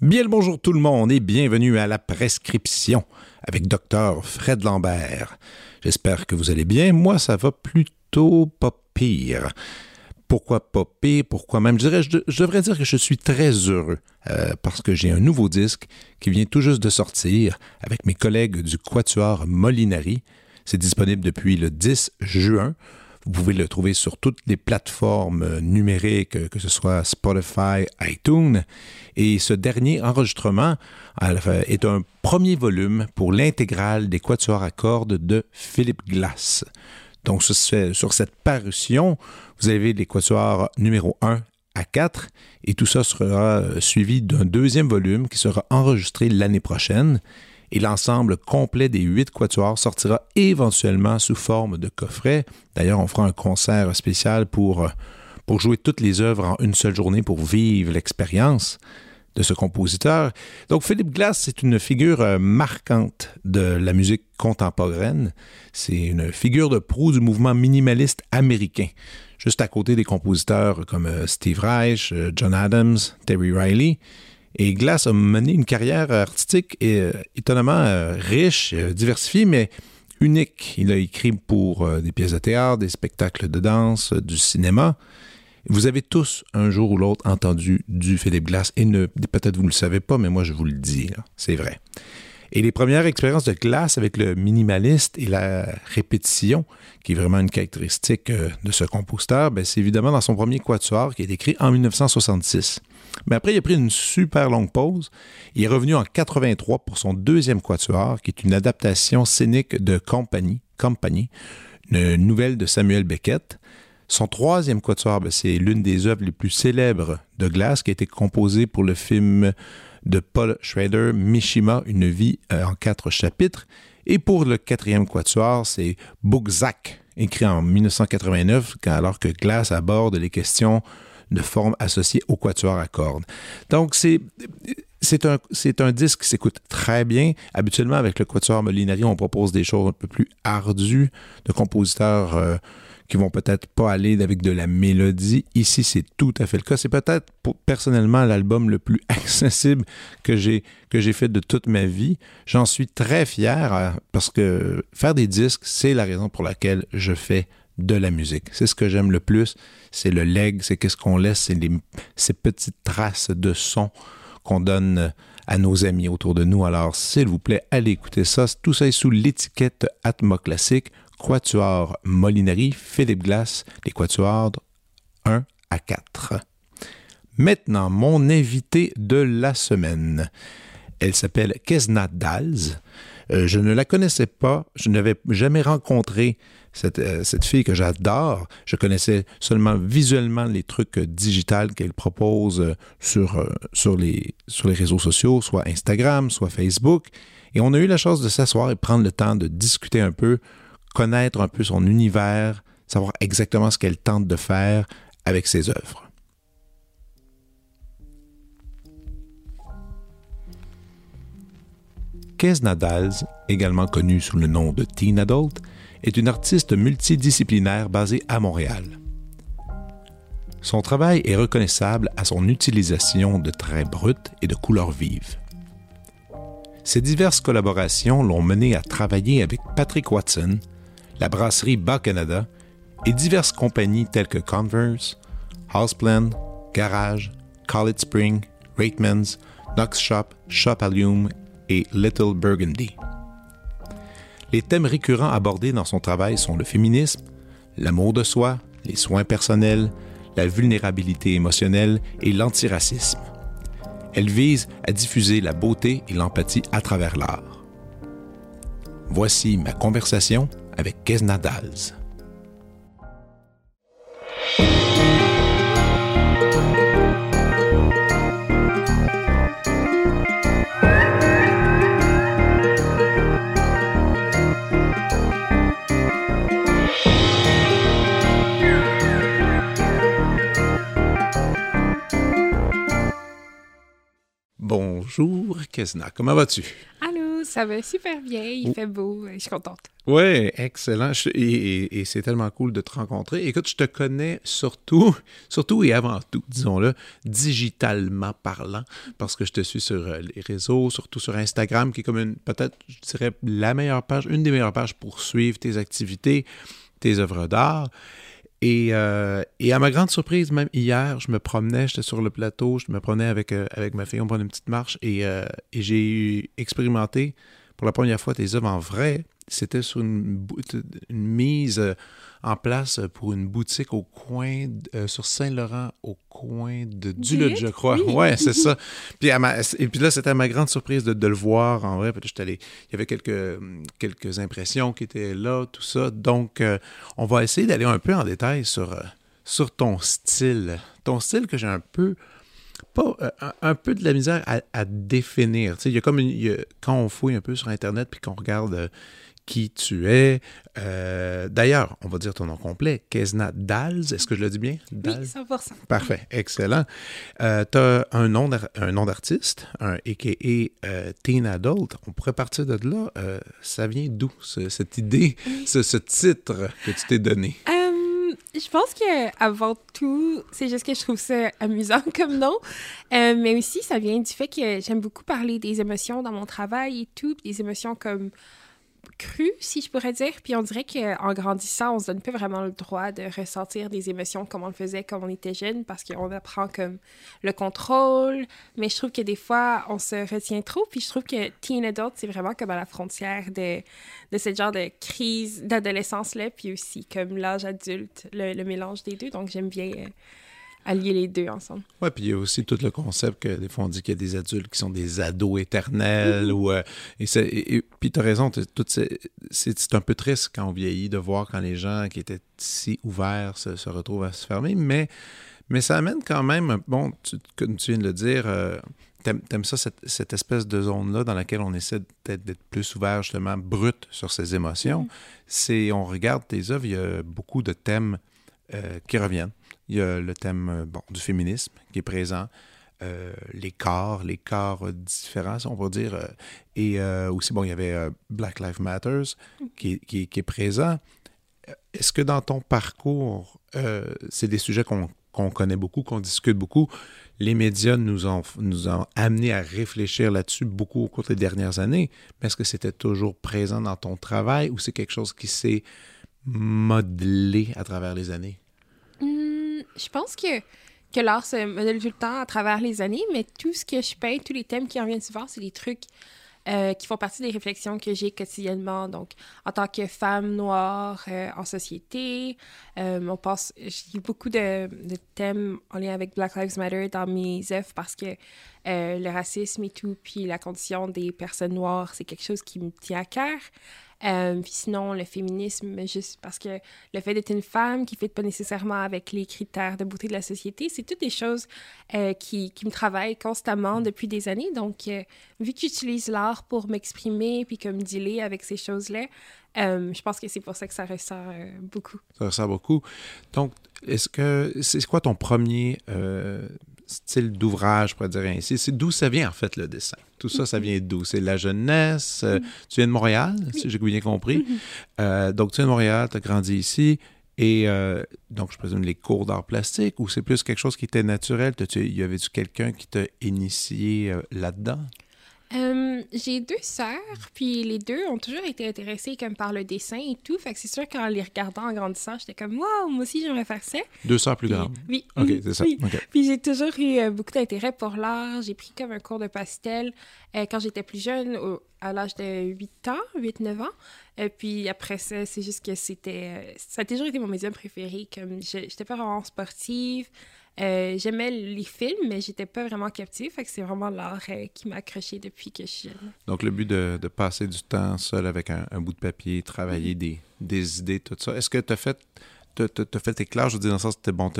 Bien le bonjour tout le monde et bienvenue à la prescription avec Dr Fred Lambert. J'espère que vous allez bien. Moi, ça va plutôt pas. Pourquoi pas? Pourquoi même? Je, dirais, je, devrais dire que je suis très heureux euh, parce que j'ai un nouveau disque qui vient tout juste de sortir avec mes collègues du Quatuor Molinari. C'est disponible depuis le 10 juin. Vous pouvez le trouver sur toutes les plateformes numériques, que ce soit Spotify, iTunes. Et ce dernier enregistrement est un premier volume pour l'intégrale des quatuors à cordes de Philippe Glass. Donc, sur cette parution, vous avez les quatuors numéro 1 à 4 et tout ça sera suivi d'un deuxième volume qui sera enregistré l'année prochaine et l'ensemble complet des huit quatuors sortira éventuellement sous forme de coffret. D'ailleurs, on fera un concert spécial pour, euh, pour jouer toutes les œuvres en une seule journée pour vivre l'expérience de ce compositeur. Donc Philippe Glass, c'est une figure euh, marquante de la musique contemporaine. C'est une figure de proue du mouvement minimaliste américain, juste à côté des compositeurs comme euh, Steve Reich, John Adams, Terry Riley. Et Glass a mené une carrière artistique euh, étonnamment euh, riche, euh, diversifiée, mais unique. Il a écrit pour des pièces de théâtre, des spectacles de danse, du cinéma. Vous avez tous, un jour ou l'autre, entendu du Philippe Glass, et peut-être vous ne le savez pas, mais moi je vous le dis, c'est vrai. Et les premières expériences de Glass avec le minimaliste et la répétition, qui est vraiment une caractéristique de ce compositeur, ben, c'est évidemment dans son premier quatuor qui est écrit en 1966. Mais après, il a pris une super longue pause. Il est revenu en 83 pour son deuxième quatuor, qui est une adaptation scénique de Compagnie, Compagnie une nouvelle de Samuel Beckett. Son troisième quatuor, ben, c'est l'une des œuvres les plus célèbres de Glass, qui a été composée pour le film de Paul Schrader, Mishima, Une vie euh, en quatre chapitres. Et pour le quatrième quatuor, c'est Bookzak, écrit en 1989, alors que Glass aborde les questions de forme associée au quatuor à cordes. Donc, c'est un, disque qui s'écoute très bien. Habituellement, avec le Quatuor Molinari, on propose des choses un peu plus ardues de compositeurs euh, qui vont peut-être pas aller avec de la mélodie. Ici, c'est tout à fait le cas. C'est peut-être personnellement l'album le plus accessible que j'ai que j'ai fait de toute ma vie. J'en suis très fier euh, parce que faire des disques, c'est la raison pour laquelle je fais de la musique. C'est ce que j'aime le plus, c'est le leg, c'est qu'est-ce qu'on laisse, c'est ces petites traces de son qu'on donne à nos amis autour de nous. Alors, s'il vous plaît, allez écouter ça. Tout ça est sous l'étiquette Atma Classique, Quatuor Molinari, Philippe Glass, les Quatuors 1 à 4. Maintenant, mon invité de la semaine. Elle s'appelle Kesna Dals. Euh, je ne la connaissais pas, je n'avais jamais rencontré euh, cette, fille que j'adore. Je connaissais seulement visuellement les trucs digitales qu'elle propose euh, euh, sur les réseaux sociaux, soit Instagram, soit Facebook. Et on a eu la chance de s'asseoir et prendre le temps de discuter un peu, connaître un peu son univers, savoir exactement ce qu'elle tente de faire avec ses œuvres. Kez Nadals, également connue sous le nom de Teen Adult, est une artiste multidisciplinaire basée à Montréal. Son travail est reconnaissable à son utilisation de traits bruts et de couleurs vives. Ses diverses collaborations l'ont mené à travailler avec Patrick Watson, la brasserie Bas Canada et diverses compagnies telles que Converse, Houseplan, Garage, College Spring, Ratemans, Knox Shop, Shop Allium et Little Burgundy. Les thèmes récurrents abordés dans son travail sont le féminisme, l'amour de soi, les soins personnels, la vulnérabilité émotionnelle et l'antiracisme. Elle vise à diffuser la beauté et l'empathie à travers l'art. Voici ma conversation avec Kesna Dals. Bonjour, Kesna. Comment vas-tu? Ça va super bien. Il fait beau. Je suis contente. Oui, excellent. et, c'est tellement cool de te rencontrer. Écoute, je te connais surtout, surtout et avant tout, disons-le, digitalement parlant, parce que je te suis sur euh, les réseaux, surtout sur Instagram, qui est comme une, peut-être, je dirais, la meilleure page, une des meilleures pages pour suivre tes activités, tes œuvres d'art. Euh, et, à ma grande surprise, même hier, je me promenais, j'étais sur le plateau, je me promenais avec, euh, avec ma fille, on prenait une petite marche et, euh, et j'ai expérimenté pour la première fois tes œuvres en vrai. C'était sur une, une mise en place pour une boutique au coin, euh, sur Saint-Laurent, au coin de Duluth, je crois. Oui. Ouais, c'est ça. Puis et puis là, c'était ma grande surprise de, le voir en vrai. Puis allé, il y avait quelques, quelques impressions qui étaient là, tout ça. Donc, euh, on va essayer d'aller un peu en détail sur, euh, sur ton style. Ton style que j'ai un peu pas un, peu de la misère à, définir. Tu sais, il y a comme quand on fouille un peu sur Internet puis qu'on regarde qui tu es. Euh, d'ailleurs, on va dire ton nom complet, Kesna Dals. Est-ce que je le dis bien? Dals? Oui, 100%. Parfait, excellent. Euh, tu as un nom d'artiste, un a.k.a. Euh, Teen Adult. On pourrait partir de là. ça vient d'où, cette idée, ce, titre que tu t'es donné? je pense que avant tout, c'est juste que je trouve ça amusant comme nom. mais aussi, ça vient du fait que j'aime beaucoup parler des émotions dans mon travail et tout, des émotions comme cru, si je pourrais dire. Puis on dirait qu'en grandissant, on se donne pas vraiment le droit de ressentir des émotions comme on le faisait quand on était jeune parce qu'on apprend comme le contrôle. Mais je trouve que des fois, on se retient trop. Puis je trouve que teen adult, c'est vraiment comme à la frontière de, de ce genre de crise d'adolescence-là. Puis aussi comme l'âge adulte, le, mélange des deux. Donc j'aime bien. Euh, allier les deux ensemble. Oui, puis il y a aussi tout le concept que des fois on dit qu'il y a des adultes qui sont des ados éternels. Mm-hmm. ou, euh, et, puis tu as raison, c'est un peu triste quand on vieillit de voir quand les gens qui étaient si ouverts se, retrouvent à se fermer, mais, mais ça amène quand même, bon, comme tu viens de le dire, euh, T'aimes ça, cette, espèce de zone-là dans laquelle on essaie peut-être d'être plus ouvert, justement, brut sur ses émotions. Mm-hmm. C'est, on regarde tes œuvres, il y a beaucoup de thèmes euh, qui reviennent. Il y a le thème euh, bon, du féminisme qui est présent, euh, les corps, les corps différents, on va dire. et aussi, bon, il y avait Black Lives Matters qui, qui, est présent. Est-ce que dans ton parcours, c'est des sujets qu'on connaît beaucoup, qu'on discute beaucoup? Les médias nous ont, nous ont amenés à réfléchir là-dessus beaucoup au cours des dernières années. Mais est-ce que c'était toujours présent dans ton travail ou c'est quelque chose qui s'est modelé à travers les années? Hmm, je pense que, que l'art se modèle tout le temps à travers les années, mais tout ce que je peins, tous les thèmes qui reviennent souvent, c'est des trucs euh, qui font partie des réflexions que j'ai quotidiennement. Donc, en tant que femme noire euh, en société, euh, on passe, j'ai beaucoup de, de, thèmes en lien avec Black Lives Matter dans mes œuvres parce que le racisme et tout, puis la condition des personnes noires, c'est quelque chose qui me tient à cœur. Euh, puis sinon, le féminisme, juste parce que le fait d'être une femme qui ne fait pas nécessairement avec les critères de beauté de la société, c'est toutes des choses euh, qui, qui, me travaillent constamment depuis des années. Donc, euh, vu que j'utilise l'art pour m'exprimer puis comme dealer avec ces choses-là, je pense que c'est pour ça que ça ressort beaucoup. Ça ressort beaucoup. Donc, est-ce que c'est quoi ton premier style d'ouvrage, pour dire ainsi. C'est d'où ça vient, en fait, le dessin. Tout ça, ça mm-hmm. vient d'où? C'est la jeunesse. Euh, mm-hmm. tu viens de Montréal, si j'ai bien compris. Mm-hmm. Euh, donc, tu viens de Montréal, tu as grandi ici. Et euh, donc, je présume les cours d'art plastique ou c'est plus quelque chose qui était naturel? Y avait-tu quelqu'un qui t'a initié là-dedans? Euh, j'ai deux sœurs, puis les deux ont toujours été intéressées comme par le dessin et tout. Fait que c'est sûr qu'en les regardant en grandissant, j'étais comme Waouh, moi aussi j'aimerais faire ça. Deux sœurs plus grandes. Oui. Ok, c'est ça. Puis j'ai toujours eu euh, beaucoup d'intérêt pour l'art. J'ai pris comme un cours de pastel euh, quand j'étais plus jeune, à l'âge de 8 ans, 8-9 ans. Et puis après ça, c'est juste que c'était. ça a toujours été mon médium préféré. Comme j'étais pas vraiment sportive. Euh, j'aimais les films, mais j'étais pas vraiment captive. Fait que c'est vraiment l'art euh, qui m'a accroché depuis que je suis jeune. Donc, le but de, de passer du temps seul avec un, bout de papier, travailler mm-hmm. des, des, idées, tout ça. Est-ce que tu as fait tu as fait tes classes, je veux dire, dans le sens, c'était bon,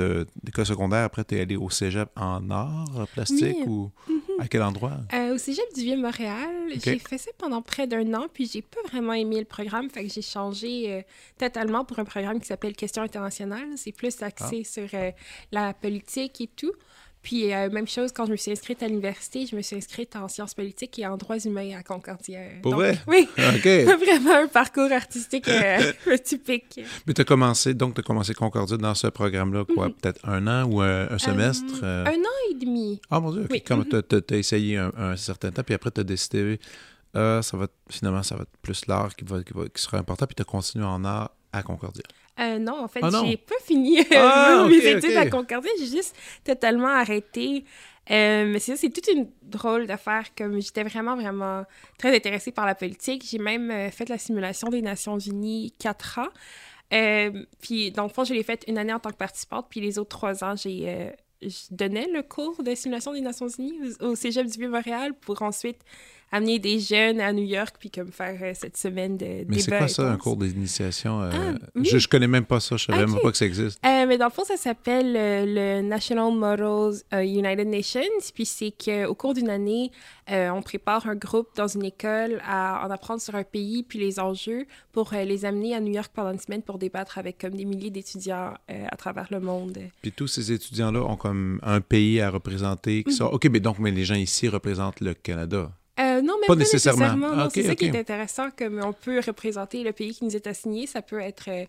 l'école secondaire, après, tu es allé au cégep en art plastique ou à quel endroit? Euh, au cégep du Vieux-Montréal. J'ai fait ça pendant près d'un an, puis j'ai pas vraiment aimé le programme, fait que j'ai changé euh, totalement pour un programme qui s'appelle Questions internationales. C'est plus axé ah. sur euh, la politique et tout. Puis, euh, même chose, quand je me suis inscrite à l'université, je me suis inscrite en sciences politiques et en droits humains à Concordia. Pour Donc, vrai? Oui. OK. Vraiment un parcours artistique euh, typique. Mais tu as commencé, donc tu as commencé Concordia dans ce programme-là, quoi, peut-être un an ou un, un semestre? euh? Un an et demi. Ah mon Dieu, ok. Oui. Comme tu as, essayé un, un certain temps, puis après tu as décidé, euh, ça va, être- finalement, ça va être plus l'art qui, va, qui, va- qui sera important, puis tu as continué en art à Concordia. Euh, non, en fait, Ah j'ai pas fini Ah, mes études à Concordia. J'ai juste totalement arrêté. Euh, mais c'est c'est toute une drôle d'affaire. Comme j'étais vraiment, vraiment très intéressée par la politique. J'ai même euh, fait la simulation des Nations Unies quatre ans. Puis, dans le fond, je l'ai faite une année en tant que participante. Puis les autres trois ans, j'ai je donnais le cours de simulation des Nations Unies au, au Cégep du Vieux-Montréal pour ensuite amener des jeunes à New York puis comme faire euh, cette semaine de Mais c'est débat quoi ça, un cours d'initiation? euh, Ah, oui. je, je connais même pas ça, je savais même pas que ça existe. Euh, mais dans le fond, ça s'appelle le National Models United Nations. Puis c'est qu'au cours d'une année, on prépare un groupe dans une école à en apprendre sur un pays puis les enjeux pour les amener à New York pendant une semaine pour débattre avec comme des milliers d'étudiants à travers le monde. Puis tous ces étudiants-là ont comme un pays à représenter. Mhm. Sont... OK, mais donc, mais les gens ici représentent le Canada. Euh, non, même Pas pas, nécessairement. nécessairement. Ah, c'est ça qui est intéressant, comme on peut représenter le pays qui nous est assigné. Ça peut être, euh,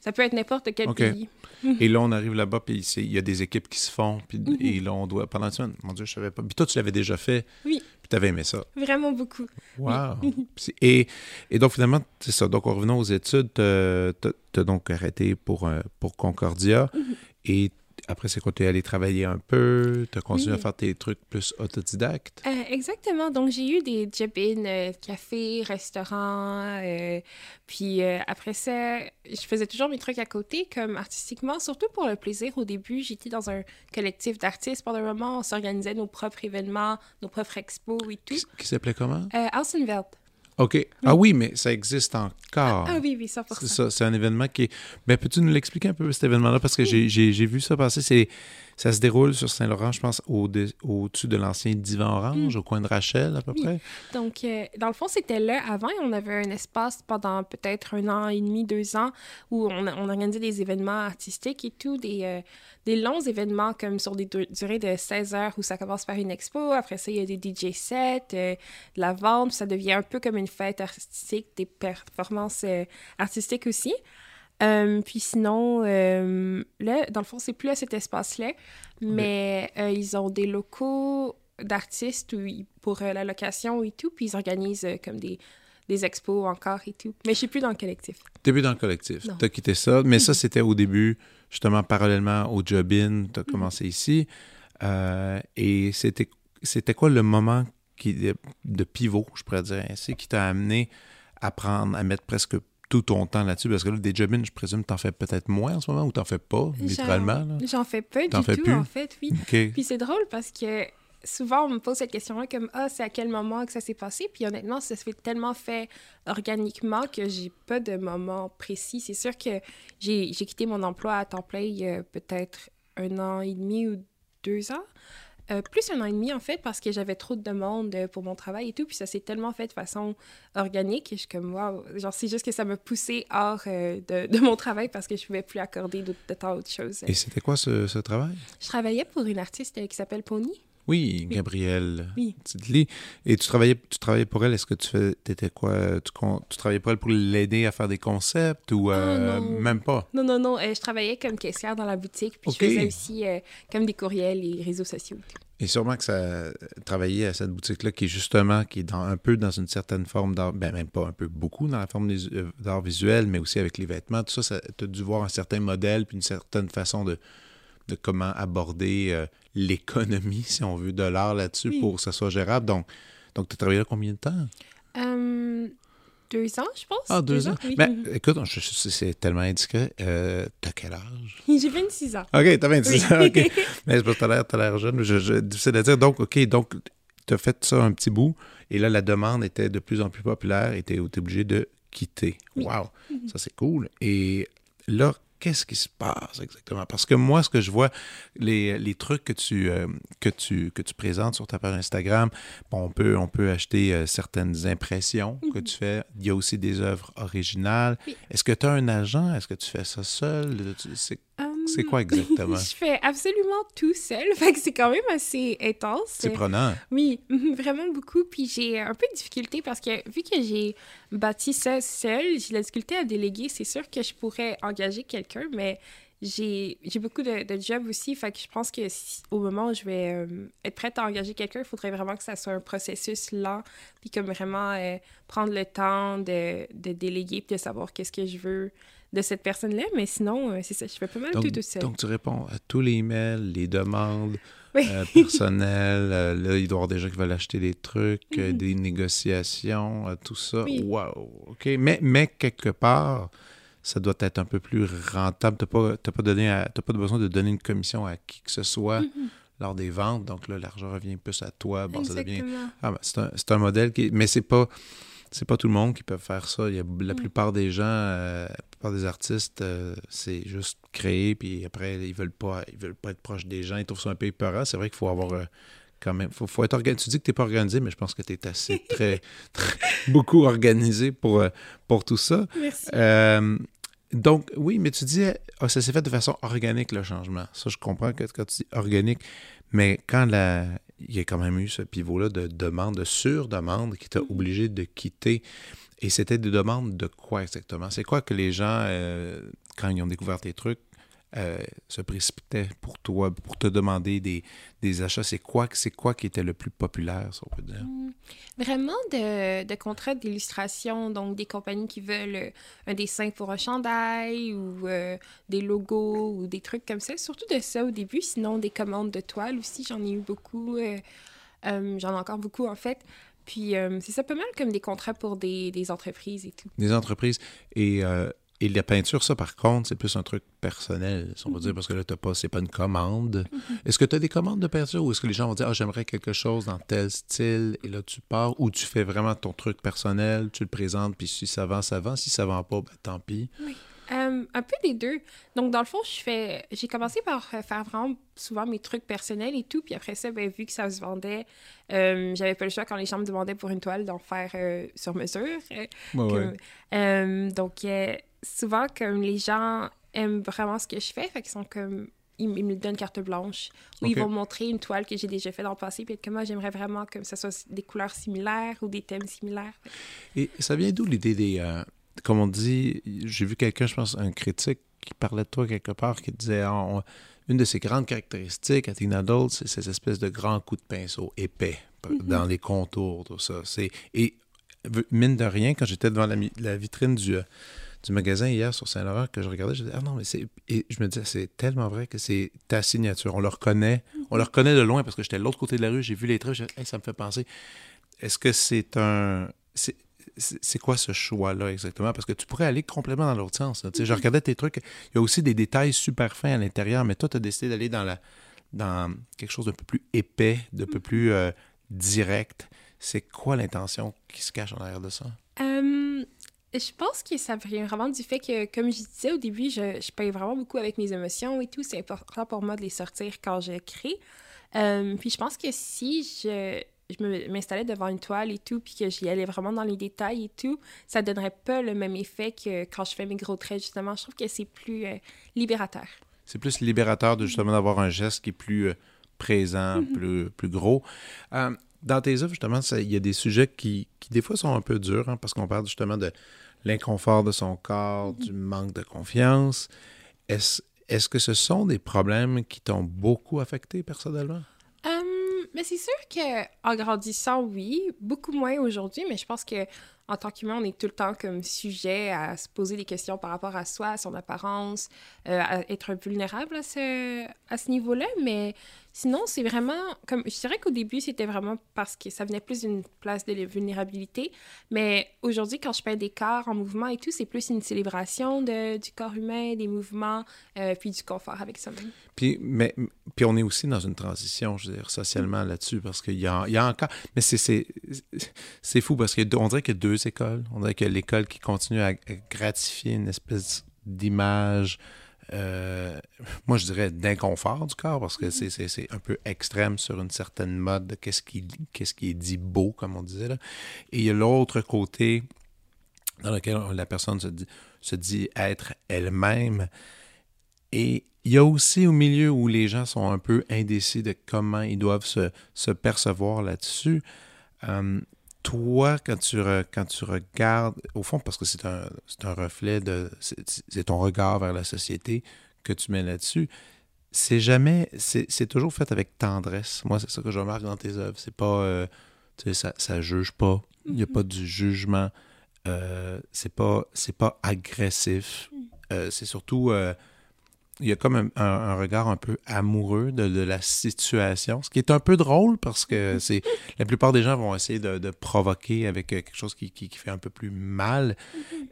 ça peut être n'importe quel pays. Et là, on arrive là-bas, puis il y a des équipes qui se font, puis Mhm. et là, on doit... Pendant une semaine, mon Dieu, je savais pas. Puis toi, tu l'avais déjà fait. Oui. Puis tu avais aimé ça. Vraiment beaucoup. Wow! Et donc, finalement, c'est ça. Donc, en revenant aux études, tu as donc arrêté pour, euh, pour Concordia. Mhm. Et après, c'est quoi? Tu es allé travailler un peu? Tu as continué Oui. à faire tes trucs plus autodidactes? Euh, exactement. Donc, j'ai eu des job-in, euh, café, restaurant. euh, puis après ça, je faisais toujours mes trucs à côté, comme artistiquement, surtout pour le plaisir. Au début, j'étais dans un collectif d'artistes pendant un moment. On s'organisait nos propres événements, nos propres expos et tout. Qui, s'appelait comment? Euh. OK. Ah oui, mais ça existe encore. Ah oui, oui, 100%. C'est ça, c'est un événement qui est... Ben, peux-tu nous l'expliquer un peu, cet événement-là? Parce que j'ai- vu ça passer. C'est Ça se déroule sur Saint-Laurent, je pense, au de- au-dessus de l'ancien divan orange, au coin de Rachel, à peu Mm. Oui. près. Donc, euh, dans le fond, c'était là avant on avait un espace pendant peut-être un an et demi, deux ans, où on, on organisait des événements artistiques et tout, des, euh, des longs événements comme sur des dur- durées de 16 heures où ça commence par une expo, après ça, il y a des DJ sets, euh, de la vente, ça devient un peu comme une fête artistique, des performances artistiques aussi. Euh, puis sinon, euh, là, dans le fond, c'est plus à cet espace-là, mais euh, ils ont des locaux d'artistes pour la location et tout, puis ils organisent comme des, des expos encore et tout. Mais je suis plus dans le collectif. Début dans le collectif. Non. Tu as quitté ça. Mais ça, c'était au début, justement, parallèlement au job-in. Tu as commencé ici. Et c'était c'était quoi le moment qui, de pivot, je pourrais dire ainsi, qui t'a amené à prendre, à mettre presque tout ton temps là-dessus? Parce que là, des job-in, je présume, t'en fais peut-être moins en ce moment ou t'en fais pas, littéralement. J'en fais pas du fais tout, plus? en fait, oui. Puis c'est drôle parce que souvent on me pose cette question-là comme ah c'est à quel moment que ça s'est passé puis honnêtement ça se fait tellement fait organiquement que j'ai pas de moment précis. C'est sûr que j'ai j'ai quitté mon emploi à temps plein il y a peut-être un an et demi ou deux ans. Euh, plus un an et demi en fait parce que j'avais trop de demandes euh, pour mon travail et tout puis ça s'est tellement fait de façon organique et je suis comme genre c'est juste que ça m'a poussé hors euh, de, de mon travail parce que je pouvais plus accorder de, de temps à autre chose. Et c'était quoi ce, ce travail? Je travaillais pour une artiste qui s'appelle Pony. Oui, Gabrielle Oui. Tidley. Et tu travaillais, tu travaillais pour elle, est-ce que tu fais, quoi, tu, tu travaillais pour elle pour l'aider à faire des concepts ou euh, Ah, non. même pas? Non, non, non. euh, je travaillais comme caissière dans la boutique, puis je faisais aussi euh, comme des courriels et réseaux sociaux. et sûrement que ça travaillait à cette boutique-là qui est justement, qui est dans, un peu dans une certaine forme d'art, ben même pas un peu, beaucoup dans la forme euh, d'art visuel, mais aussi avec les vêtements, tout ça, ça tu as dû voir un certain modèle puis une certaine façon de, de comment aborder euh, l'économie, si on veut, de l'art là-dessus Oui. pour que ça soit gérable. Donc, donc tu as travaillé là combien de temps? Euh, deux ans, je pense. Ah, deux ans. oui. Ben, écoute, c'est tellement indiscret. Euh, T'as quel âge? J'ai 26 ans. OK, t'as 26 Oui. ans, OK. Mais c'est parce que t'as l'air, jeune. Je, je, difficile à dire. Donc, OK, donc, t'as fait ça un petit bout. Et là, la demande était de plus en plus populaire et t'es obligé de quitter. Oui. Wow! Ça, c'est cool. Et là, qu'est-ce qui se passe exactement? Parce que moi, ce que je vois, les, les trucs que tu, euh, que, tu, que tu présentes sur ta page Instagram, bon, on, peut, on peut acheter euh, certaines impressions que tu fais. Il y a aussi des œuvres originales. Oui. Est-ce que tu as un agent? Est-ce que tu fais ça seul? C'est- Euh, c'est quoi exactement? je fais absolument tout seul. Fait que c'est quand même assez intense. C'est prenant. Oui, vraiment beaucoup. Puis j'ai un peu de difficulté parce que vu que j'ai bâti ça seul, j'ai la difficulté à déléguer. C'est sûr que je pourrais engager quelqu'un, mais j'ai beaucoup de, de jobs aussi. Fait que je pense que au moment où je vais euh, être prête à engager quelqu'un, il faudrait vraiment que ça soit un processus lent. Puis comme vraiment euh, prendre le temps de, de déléguer puis de savoir qu'est-ce que je veux de cette personne-là. Mais sinon, euh, c'est ça, je fais pas mal donc, tout tout seul. Donc tu réponds à tous les emails, les demandes. personnelles, là, il doit y avoir des gens qui veulent acheter des trucs, mm-hmm. des négociations, tout ça. Wow! OK. Mais, mais quelque part, ça doit être un peu plus rentable. Tu n'as pas, pas, donné pas besoin de donner une commission à qui que ce soit mm-hmm. lors des ventes. Donc là, l'argent revient plus à toi. Bon, ça devient... ah, ben, c'est, un, un, modèle qui... Mais c'est pas... C'est pas tout le monde qui peut faire ça. Il y a, la mm. plupart des gens, euh, plupart des artistes, euh, c'est juste créer, puis après, ils veulent pas ils veulent pas être proches des gens. Ils trouvent ça un peu épeurant. C'est vrai qu'il faut avoir euh, quand même. Faut, faut être organisé. Tu dis que tu n'es pas organisé, mais je pense que tu es assez, très, beaucoup organisé pour, pour tout ça. Merci. Donc, oui, mais tu dis, ah, ça s'est fait de façon organique, le changement. Ça, je comprends que quand tu dis organique, mais quand la, il y a quand même eu ce pivot-là de demande, de sur-demande qui t'a mm-hmm. obligé de quitter. Et c'était des demandes de quoi exactement? C'est quoi que les gens, euh, quand ils ont découvert tes trucs, euh, se précipitait pour toi, pour te demander des, achats? C'est quoi, c'est quoi qui était le plus populaire, si on peut dire? Hmm. Vraiment de, de contrats d'illustration, donc des compagnies qui veulent euh, un dessin pour un chandail ou des logos ou des trucs comme ça. Surtout de ça au début, sinon des commandes de toiles aussi, j'en ai eu beaucoup. j'en ai encore beaucoup en fait. Puis c'est ça pas mal comme des contrats pour des, des entreprises et tout. Des entreprises. Et et la peinture, ça, par contre, c'est plus un truc personnel, si on va dire, mhm. parce que là, t'as pas, c'est pas une commande. Mhm. Est-ce que tu as des commandes de peinture ou est-ce que les gens vont dire, ah, j'aimerais quelque chose dans tel style, et là, tu pars, ou tu fais vraiment ton truc personnel, tu le présentes, puis si ça vend, ça vend. Si ça vend pas, ben, tant pis. Oui. Euh, un peu des deux. Donc, dans le fond, je fais... j'ai commencé par faire vraiment souvent mes trucs personnels et tout. Puis après ça, ben, vu que ça se vendait, euh, j'avais pas le choix quand les gens me demandaient pour une toile d'en faire euh, sur mesure. donc, souvent, comme les gens aiment vraiment ce que je fais, fait qu'ils sont comme ils, me donnent carte blanche ou ils vont montrer une toile que j'ai déjà fait dans le passé puis être comme moi j'aimerais vraiment que ce soit des couleurs similaires ou des thèmes similaires. Et ça vient d'où l'idée des euh, comme on dit, j'ai vu quelqu'un, je pense un critique qui parlait de toi quelque part qui disait ah, une de ses grandes caractéristiques à Tina Doll, c'est ces espèces de grands coups de pinceau épais mm-hmm. dans les contours, tout ça. Et mine de rien, quand j'étais devant la, la vitrine du euh, du magasin hier sur Saint-Laurent que je regardais, je disais, ah non, mais c'est. Et je me disais, c'est tellement vrai que c'est ta signature. On le reconnaît. On le reconnaît de loin parce que j'étais de l'autre côté de la rue, j'ai vu les traits, ça me fait penser. Est-ce que c'est un. C'est quoi ce choix-là exactement? Parce que tu pourrais aller complètement dans l'autre sens. Je mm-hmm. regardais tes trucs. Il y a aussi des détails super fins à l'intérieur, mais toi, tu as décidé d'aller dans, la, dans quelque chose d'un peu plus épais, d'un peu mm-hmm. plus euh, direct. C'est quoi l'intention qui se cache en arrière de ça? Je pense que ça vient vraiment du fait que, comme je disais au début, je, je paye vraiment beaucoup avec mes émotions et tout. C'est important pour moi de les sortir quand je crée. Puis je pense que si je, je m'installais devant une toile et tout, puis que j'y allais vraiment dans les détails et tout, ça donnerait pas le même effet que quand je fais mes gros traits, justement. Je trouve que c'est plus euh, libérateur. C'est plus libérateur de justement d'avoir un geste qui est plus euh, présent, mm-hmm. plus, plus gros dans tes œuvres, justement, il y a des sujets qui, qui, des fois, sont un peu durs, hein, parce qu'on parle justement de l'inconfort de son corps, du manque de confiance. Est-ce est que ce sont des problèmes qui t'ont beaucoup affecté personnellement? Mais c'est sûr qu'en grandissant, oui, beaucoup moins aujourd'hui, mais je pense que en tant qu'humain, on est tout le temps comme sujet à se poser des questions par rapport à soi, à son apparence, euh, à être vulnérable à ce, à ce niveau-là. Mais Sinon, c'est vraiment, comme je dirais qu'au début, c'était vraiment parce que ça venait plus d'une place de vulnérabilité. Mais aujourd'hui, quand je peins des corps en mouvement et tout, c'est plus une célébration de, du corps humain, des mouvements, euh, puis du confort avec soi-même. Puis, mais, puis on est aussi dans une transition, je veux dire, socialement là-dessus, parce qu'il y a, y a encore. Mais c'est fou parce qu'on dirait qu'il y a deux écoles. On dirait qu'il y a l'école qui continue à gratifier une espèce d'image euh, moi, je dirais d'inconfort du corps, parce que c'est un peu extrême sur une certaine mode de qu'est-ce qui, qui est dit beau, comme on disait. Là. Et il y a l'autre côté dans lequel la personne se dit, se dit être elle-même. Et il y a aussi au milieu où les gens sont un peu indécis de comment ils doivent se, se percevoir là-dessus. Euh, toi, quand tu, quand tu regardes, au fond, parce que c'est un, un reflet de. C'est ton regard vers la société que tu mets là-dessus, c'est jamais. C'est toujours fait avec tendresse. Moi, c'est ça que je remarque dans tes œuvres. C'est pas. Euh, tu sais, ça, ça juge pas. Il n'y a pas du jugement. Euh, c'est pas, pas agressif. Mm. Euh, c'est surtout il y a comme un, regard un peu amoureux de, la situation, ce qui est un peu drôle parce que c'est la plupart des gens vont essayer de, provoquer avec euh, quelque chose qui, fait un peu plus mal.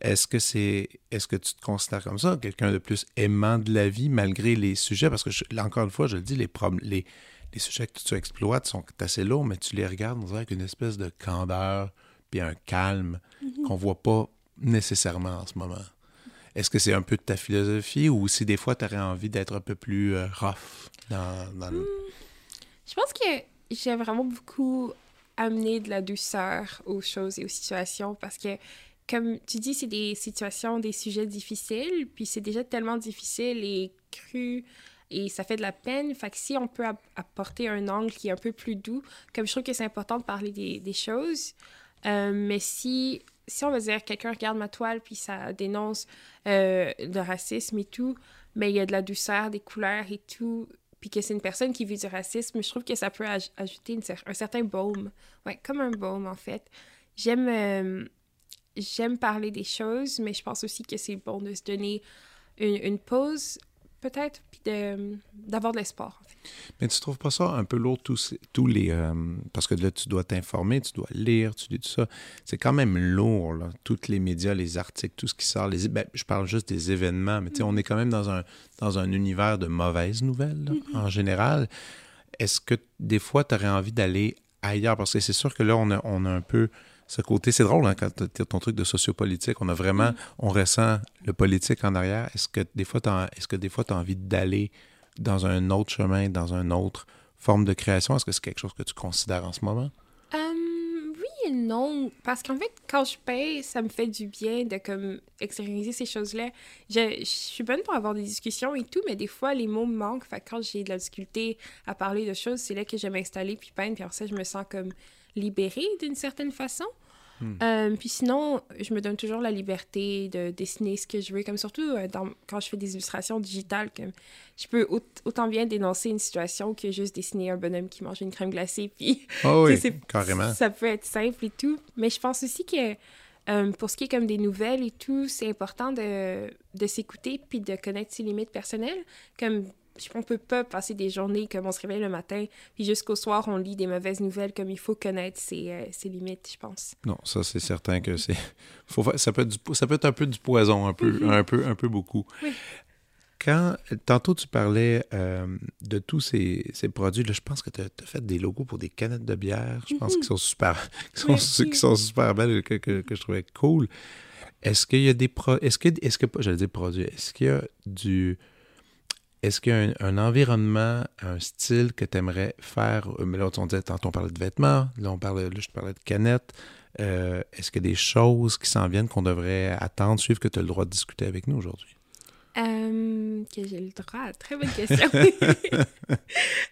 Est-ce que c'est est-ce que tu te considères comme ça, quelqu'un de plus aimant de la vie malgré les sujets? Parce que là encore une fois, je le dis, les, les, les sujets que tu exploites sont assez lourds, mais tu les regardes avec une espèce de candeur puis un calme mm-hmm. qu'on voit pas nécessairement en ce moment. Est-ce que c'est un peu de ta philosophie ou si des fois tu aurais envie d'être un peu plus euh, rough dans, hmm. Je pense que j'ai vraiment beaucoup amené de la douceur aux choses et aux situations parce que, comme tu dis, c'est des situations, des sujets difficiles, puis c'est déjà tellement difficile et cru et ça fait de la peine. Fait que si on peut apporter un angle qui est un peu plus doux, comme je trouve que c'est important de parler des, des choses, euh, mais si si on va dire quelqu'un regarde ma toile puis ça dénonce euh, le racisme et tout, mais il y a de la douceur, des couleurs et tout, puis que c'est une personne qui vit du racisme, je trouve que ça peut ajouter un certain baume. Ouais, comme un baume en fait. J'aime euh, j'aime parler des choses, mais je pense aussi que c'est bon de se donner une, une pause peut-être, puis d'avoir de, l'espoir. Mais tu trouves pas ça un peu lourd, tous, tous les... Euh, parce que là, tu dois t'informer, tu dois lire, tu dis tout ça. C'est quand même lourd, là, tous les médias, les articles, tout ce qui sort. Les, ben, je parle juste des événements, mais tu sais, on est quand même dans un, dans un univers de mauvaises nouvelles, mm-hmm. en général. Est-ce que des fois, tu aurais envie d'aller ailleurs? Parce que c'est sûr que là, on a, on a un peu ce côté. C'est drôle, hein, quand tu as ton truc de sociopolitique, on a vraiment, mm. on ressent le politique en arrière. Est-ce que des fois, est-ce que des fois, tu as envie d'aller dans un autre chemin, dans une autre forme de création? Est-ce que c'est quelque chose que tu considères en ce moment? Um, oui et non. Parce qu'en fait, quand je paye, ça me fait du bien de comme extérioriser ces choses-là. Je, je, suis bonne pour avoir des discussions et tout, mais des fois, les mots me manquent. Fait quand j'ai de la difficulté à parler de choses, c'est là que j'aime m'installer puis peindre. Puis après ça, je me sens comme libérée d'une certaine façon. Hmm. Euh, puis sinon, je me donne toujours la liberté de dessiner ce que je veux, comme surtout euh, dans, quand je fais des illustrations digitales, comme je peux autant bien dénoncer une situation que juste dessiner un bonhomme qui mange une crème glacée, puis oh oui, carrément. ça peut être simple et tout. Mais je pense aussi que euh, pour ce qui est comme des nouvelles et tout, c'est important de, de s'écouter puis de connaître ses limites personnelles. Comme on peut pas passer des journées comme on se réveille le matin, puis jusqu'au soir, on lit des mauvaises nouvelles, comme il faut connaître ses, euh, ses limites, je pense. Non, ça, c'est certain que c'est... Faut... Ça, peut être ça peut être un peu du poison, un peu, mm-hmm. un peu, un peu beaucoup. Oui. Quand, tantôt, tu parlais euh, de tous ces, ces produits, là, je pense que tu as, fait des logos pour des canettes de bière, je pense, qu'ils sont super, qui sont, qui sont super belles, que, que, que, je trouvais cool. Est-ce qu'il y a des... Pro... Est-ce que, est-ce que... J'allais dire produits. Est-ce qu'il y a du est-ce qu'il y a un, environnement, un style que tu aimerais faire? Euh, mais là, on disait, on parlait de vêtements, là, on parlait, là, je parlais de canettes. Euh, est-ce qu'il y a des choses qui s'en viennent qu'on devrait attendre, suivre, que tu as le droit de discuter avec nous aujourd'hui? Euh, que j'ai le droit. Très bonne question. euh,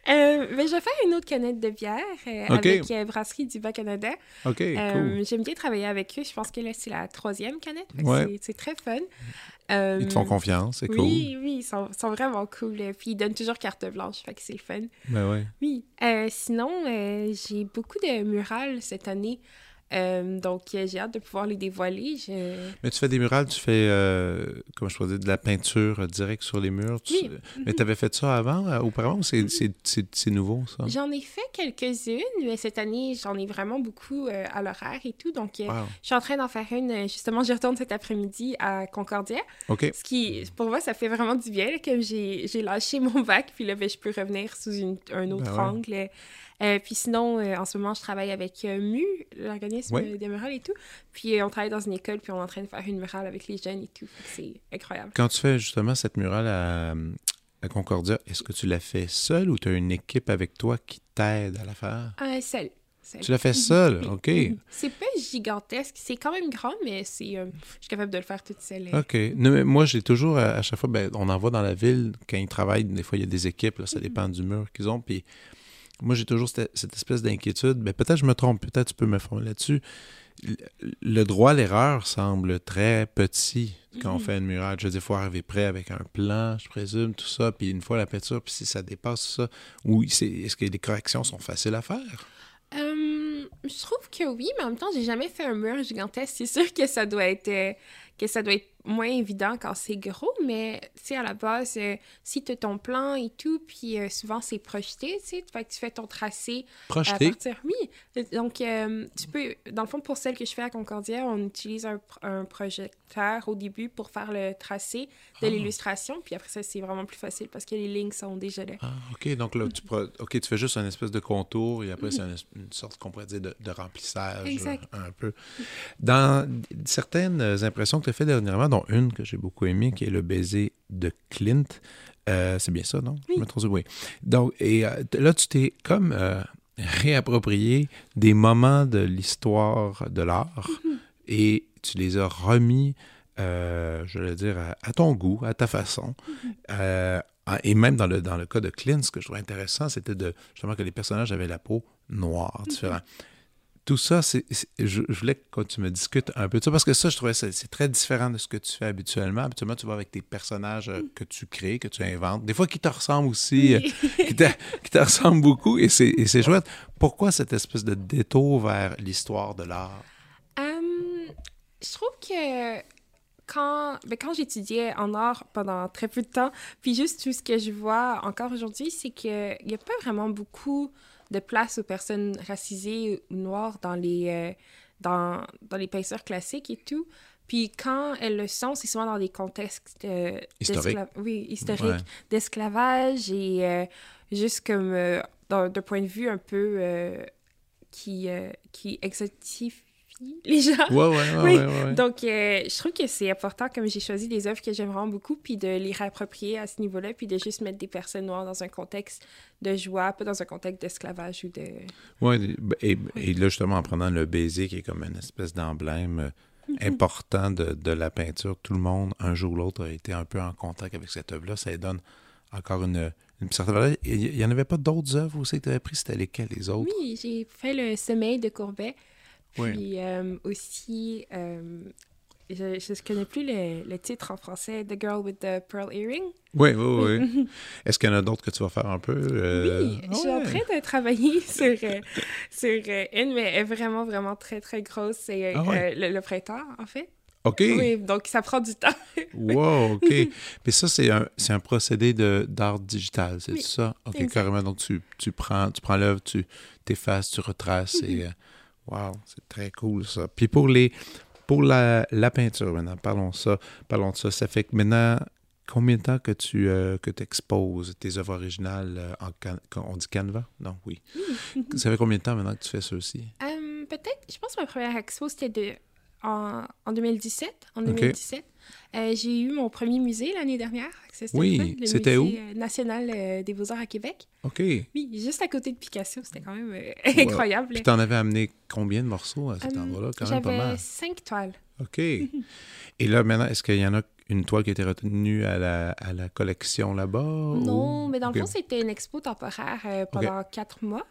mais je vais faire une autre canette de bière avec Brasserie du Bas-Canada. OK, cool. J'aime bien travailler avec eux. Je pense que là, c'est la troisième canette. C'est très fun. ils te font confiance, c'est cool. Oui, oui, ils sont, sont, vraiment cool. Puis ils donnent toujours carte blanche, fait que c'est fun. Ben ouais. Oui. sinon, j'ai beaucoup de murales cette année. Euh, donc, euh, j'ai hâte de pouvoir les dévoiler. Mais tu fais des murales, tu fais, euh, comme je pourrais de la peinture directe sur les murs? Oui. Mais tu avais fait ça avant, auparavant, ou c'est nouveau, ça? J'en ai fait quelques-unes, mais cette année, j'en ai vraiment beaucoup à l'horaire et tout. Donc, je suis en train d'en faire une. Justement, je retourne cet après-midi à Concordia. OK. Ce qui, pour moi, ça fait vraiment du bien, comme j'ai lâché mon bac, puis là, ben, je peux revenir sous une, un autre ben angle. Euh, puis sinon, euh, en ce moment, je travaille avec euh, MU, l'organisme des murales et tout. Puis on travaille dans une école, puis on est en train de faire une murale avec les jeunes et tout. C'est incroyable. Quand tu fais justement cette murale à, à Concordia, est-ce que tu la fais seule ou tu as une équipe avec toi qui t'aide à la faire? seule. seule. Tu l'as fait seule? OK. C'est pas gigantesque, c'est quand même grand, mais c'est, euh, je suis capable de le faire toute seule. OK. Non, mais moi, j'ai toujours, à, à chaque fois, ben, on en voit dans la ville, quand ils travaillent, des fois, il y a des équipes, là, ça dépend du mur qu'ils ont. Puis moi, j'ai toujours cette, cette espèce d'inquiétude. Ben, peut-être je me trompe, peut-être tu peux me former là-dessus. Le, droit à l'erreur semble très petit quand on Mhm. fait une murale. Je veux dire, il faut arriver prêt avec un plan, je présume, tout ça. Puis une fois la peinture, puis si ça dépasse ça, ou c'est- est-ce que les corrections sont faciles à faire? Euh, je trouve que oui, mais en même temps, j'ai jamais fait un mur gigantesque. C'est sûr que ça doit être euh, que ça doit être moins évident quand c'est gros, mais tu sais, à la base, euh, si tu as ton plan et tout, puis euh, souvent c'est projeté, tu sais, fait que tu fais ton tracé à Projeté? partir. Oui, donc euh, tu peux, dans le fond, pour celle que je fais à Concordia, on utilise un, pro- un projecteur au début pour faire le tracé de Ah. l'illustration, puis après ça, c'est vraiment plus facile parce que les lignes sont déjà là. Ah, OK. Donc là, tu, pro- ok, tu fais juste un espèce de contour et après, c'est un es- une sorte qu'on pourrait dire de, de remplissage. Exact. euh, Un peu. Dans certaines impressions que tu as fait dernièrement, dont une que j'ai beaucoup aimée, qui est le baiser de Clint, euh, c'est bien ça, non? Oui. Je me trompe, oui. Donc, et euh, là, tu t'es comme euh, réapproprié des moments de l'histoire de l'art et tu les as remis, euh, je vais dire, à, à ton goût, à ta façon. Ah, et même dans le, dans le cas de Clint, ce que je trouvais intéressant, c'était de justement que les personnages avaient la peau noire, différente. Tout ça, c'est, je, je voulais que tu me discutes un peu de ça, parce que ça, je trouvais que c'est, c'est très différent de ce que tu fais habituellement. Habituellement, tu vas avec tes personnages euh, que tu crées, que tu inventes, des fois qui te ressemblent aussi, euh, qui, te, qui te ressemblent beaucoup, et c'est, et c'est chouette. Pourquoi cette espèce de détour vers l'histoire de l'art? Hum, je trouve que quand, ben, quand j'étudiais en art pendant très peu de temps, puis juste tout ce que je vois encore aujourd'hui, c'est qu'il n'y a pas vraiment beaucoup de place aux personnes racisées ou noires dans les, euh, dans, dans les peintures classiques et tout. Puis quand elles le sont, c'est souvent dans des contextes euh, Oui, historiques, Ouais. d'esclavage et euh, juste comme euh, d'un point de vue un peu euh, qui, euh, les gens. Ouais, ouais, ouais, Oui. ouais. Donc, euh, je trouve que c'est important, comme j'ai choisi des œuvres que j'aime vraiment beaucoup, puis de les réapproprier à ce niveau-là, puis de juste mettre des personnes noires dans un contexte de joie, pas dans un contexte d'esclavage ou de... Ouais, et, et là, justement, en prenant le baiser, qui est comme une espèce d'emblème euh, important de, de la peinture, tout le monde, un jour ou l'autre, a été un peu en contact avec cette œuvre-là. Ça donne encore une, une certaine valeur. Il n'y en avait pas d'autres œuvres aussi que tu avais pris? C'était lesquelles, les autres? Oui, j'ai fait le sommeil de Courbet, Oui. puis euh, aussi, euh, je ne connais plus le, le titre en français, The Girl with the Pearl Earring. Oui, oui, oui. Est-ce qu'il y en a d'autres que tu vas faire un peu? euh? Oui, je suis en train de travailler sur, sur une, mais elle est vraiment, vraiment très, très grosse. C'est Ah ouais? le, le printemps, en fait. OK. Oui, donc ça prend du temps. Wow, OK. Mais ça, c'est un, c'est un procédé de, d'art digital, c'est Oui, ça? OK, exact. carrément. Donc, tu, tu prends, tu prends l'œuvre, tu t'effaces, tu retraces et... wow, c'est très cool, ça. Puis pour les... Pour la, la peinture, maintenant, parlons ça, parlons de ça. Ça fait que maintenant, combien de temps que tu euh, que exposes tes œuvres originales euh, en can- on dit Canva? Non, oui. ça fait combien de temps maintenant que tu fais ça aussi? Euh, Peut-être, je pense que ma première expo, c'était de, en, en 2017. En Ok. 2017. Euh, j'ai eu mon premier musée l'année dernière. Oui, c'était où? musée, euh, national euh, des Beaux-Arts à Québec. OK. Oui, juste à côté de Picasso. C'était quand même incroyable. Puis t'en avais amené combien de morceaux à cet endroit-là? Quand même pas J'avais mal. cinq toiles. OK. Et là, maintenant, est-ce qu'il y en a une toile qui a été retenue à la, à la collection là-bas? Non, ou- mais dans le fond, c'était une expo temporaire euh, pendant quatre mois.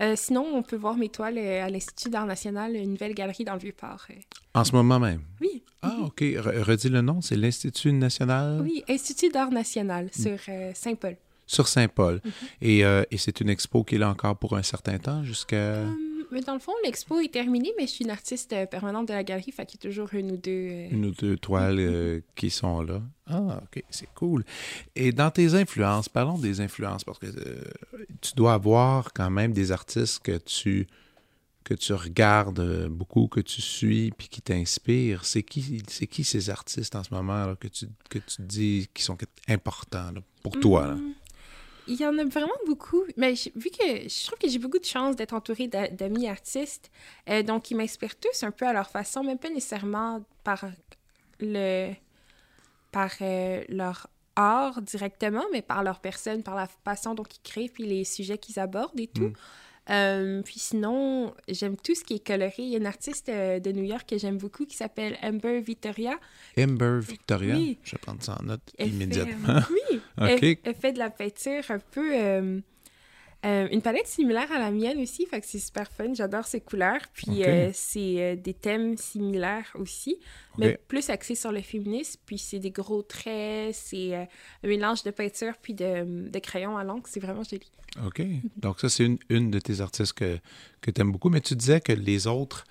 Euh, sinon, on peut voir mes toiles euh, à l'Institut d'art national, une nouvelle galerie dans le Vieux-Port. euh. En ce moment même? Oui, Ah, OK. Re- redis le nom, c'est l'Institut national? Oui, Institut d'art national Mm. sur euh, Saint-Paul. sur Saint-Paul. Mhm. Et, euh, et c'est une expo qui est là encore pour un certain temps, jusqu'à... mais dans le fond, l'expo est terminée, mais je suis une artiste euh, permanente de la galerie, fait qu'il y a toujours une ou deux. euh, une ou deux toiles euh, qui sont là. Ah, OK, c'est cool. Et dans tes influences, parlons des influences, parce que euh, tu dois avoir quand même des artistes que tu que tu regardes beaucoup, que tu suis, puis qui t'inspirent. C'est qui, c'est qui ces artistes en ce moment là, que, tu, que tu dis qui sont importants là, pour toi? là? Il y en a vraiment beaucoup. Mais vu que je trouve que j'ai beaucoup de chance d'être entourée d'a- d'amis artistes, euh, donc ils m'inspirent tous un peu à leur façon, même pas nécessairement par le par euh, leur art directement, mais par leur personne, par la façon dont ils créent, puis les sujets qu'ils abordent et tout. Mm. Euh, puis sinon, j'aime tout ce qui est coloré. Il y a une artiste euh, de New York que j'aime beaucoup qui s'appelle Amber Victoria. Amber Victoria? Oui. Je vais prendre ça en note Elle immédiatement. euh, oui, OK. elle, elle fait de la peinture un peu... euh, euh, une palette similaire à la mienne aussi, fait que c'est super fun. J'adore ces couleurs. Puis euh, c'est euh, des thèmes similaires aussi, mais plus axés sur le féminisme. Puis c'est des gros traits, c'est un mélange de peinture puis de, de crayon à l'encre. C'est vraiment joli. OK. Donc, ça, c'est une, une de tes artistes que, que tu aimes beaucoup. Mais tu disais que les autres,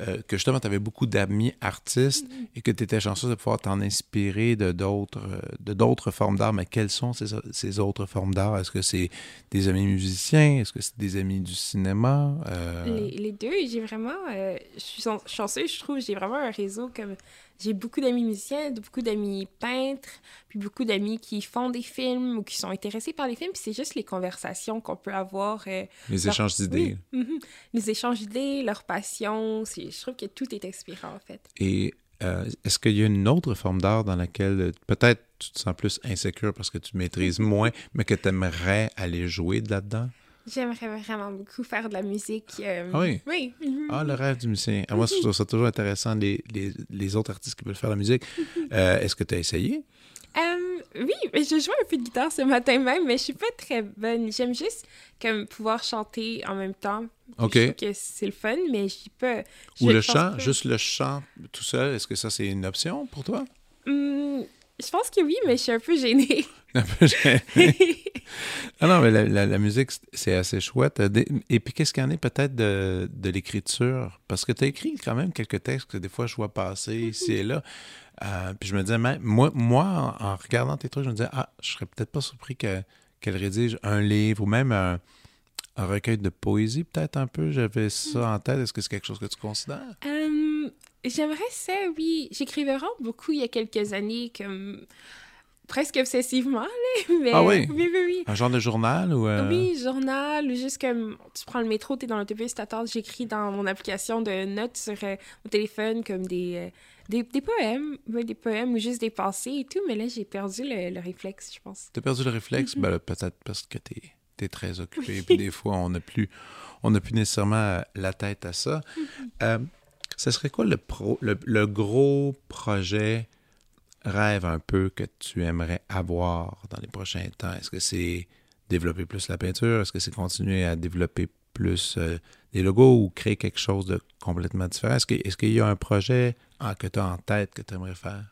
euh, que justement, tu avais beaucoup d'amis artistes et que tu étais chanceuse de pouvoir t'en inspirer de d'autres euh, de d'autres formes d'art. Mais quelles sont ces, ces autres formes d'art? Est-ce que c'est des amis musiciens? Est-ce que c'est des amis du cinéma? Euh, Les, les deux, j'ai vraiment... je suis chan- chanceuse, je trouve. J'ai vraiment un réseau comme... J'ai beaucoup d'amis musiciens, beaucoup d'amis peintres, puis beaucoup d'amis qui font des films ou qui sont intéressés par les films. Puis c'est juste les conversations qu'on peut avoir... euh, les leur- échanges d'idées. Oui, mhm. Les échanges d'idées, leur passion, je trouve que tout est inspirant en fait. Et euh, est-ce qu'il y a une autre forme d'art dans laquelle euh, peut-être tu te sens plus insécure parce que tu maîtrises moins, mais que tu aimerais aller jouer de là-dedans? J'aimerais vraiment beaucoup faire de la musique. euh, Ah oui? Oui. Ah, le rêve du musicien. Ah, moi, je trouve ça toujours intéressant, les, les, les autres artistes qui veulent faire la musique. Euh, est-ce que tu as essayé? Euh, oui, mais je jouais un peu de guitare ce matin même, mais je suis pas très bonne. J'aime juste comme pouvoir chanter en même temps. OK. Je trouve que c'est le fun, mais je suis pas. Ou le chant, juste le chant tout seul, est-ce que ça, c'est une option pour toi? Hum, je pense que oui, mais je suis un peu gênée. Un peu gêné. Ah non, mais la, la- la musique, c'est- assez chouette. Euh, Et puis, qu'est-ce qu'il y en est peut-être de, de l'écriture? Parce que tu as écrit quand même quelques textes que des fois je vois passer ici et là. Euh, puis je me disais, même, moi, moi en, regardant tes trucs, je me disais, ah, je serais peut-être pas surpris que- qu'elle rédige un livre ou même un, un recueil de poésie, peut-être un peu. J'avais ça en tête. Est-ce que c'est quelque chose que tu considères? Hum, J'aimerais ça, oui. J'écrivais vraiment beaucoup il y a quelques années, comme presque obsessivement, là. Mais, Ah oui? Oui, oui, oui. Un genre de journal ou... euh, Oui, journal, ou juste comme tu prends le métro, t'es dans l'autobus, t'attends, j'écris dans mon application de notes sur euh, mon téléphone comme des, euh, des, des poèmes, ouais, des poèmes ou juste des pensées et tout, mais là j'ai perdu le, le réflexe, je pense. T'as perdu le réflexe? Ben là, peut-être parce que t'es es très occupé. Puis des fois, on n'a plus, on plus nécessairement la tête à ça. Mhm. Euh, ce serait quoi le, pro, le, gros projet rêve un peu que tu aimerais avoir dans les prochains temps? Est-ce que c'est développer plus la peinture? Est-ce que c'est continuer à développer plus euh, des logos ou créer quelque chose de complètement différent? Est-ce qu'il y a un projet que tu as en tête que tu aimerais faire?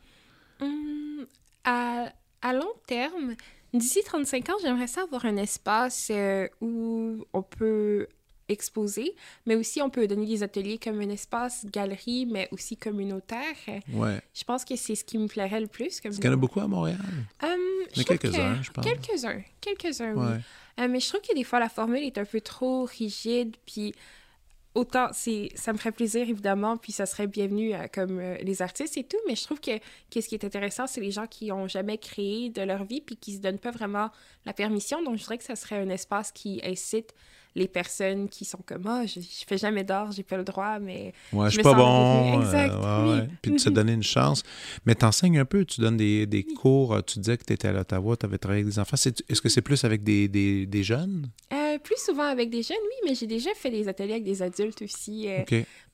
Hum, à, à long terme, d'ici 35 ans, j'aimerais ça avoir un espace euh, où on peut exposer, mais aussi on peut donner des ateliers comme un espace galerie, mais aussi communautaire. Ouais. Je pense que c'est ce qui me plairait le plus. Comme qu'il y en a beaucoup à Montréal? Hum, Il y en a quelques-uns, que- je pense. Quelques-uns, quelques-uns, oui. Euh, mais je trouve que des fois, la formule est un peu trop rigide, puis autant, c'est, ça me ferait plaisir, évidemment, puis ça serait bienvenu euh, comme euh, les artistes et tout, mais je trouve que qu'est-ce qui est intéressant, c'est les gens qui ont jamais créé de leur vie, puis qui se donnent pas vraiment la permission, donc je dirais que ça serait un espace qui incite les personnes qui sont comme « Ah, je, je fais jamais d'art, j'ai pas le droit, mais... Ouais, je suis pas bon. Exact, euh, ouais, oui. ouais. Puis de se donner une chance. Mais t'enseignes un peu, tu donnes des, des cours. Tu disais que tu étais à l'Ottawa, tu avais travaillé avec des enfants. Est-ce que c'est plus avec des, des, des jeunes? Euh, plus souvent avec des jeunes, oui, mais j'ai déjà fait des ateliers avec des adultes aussi. euh.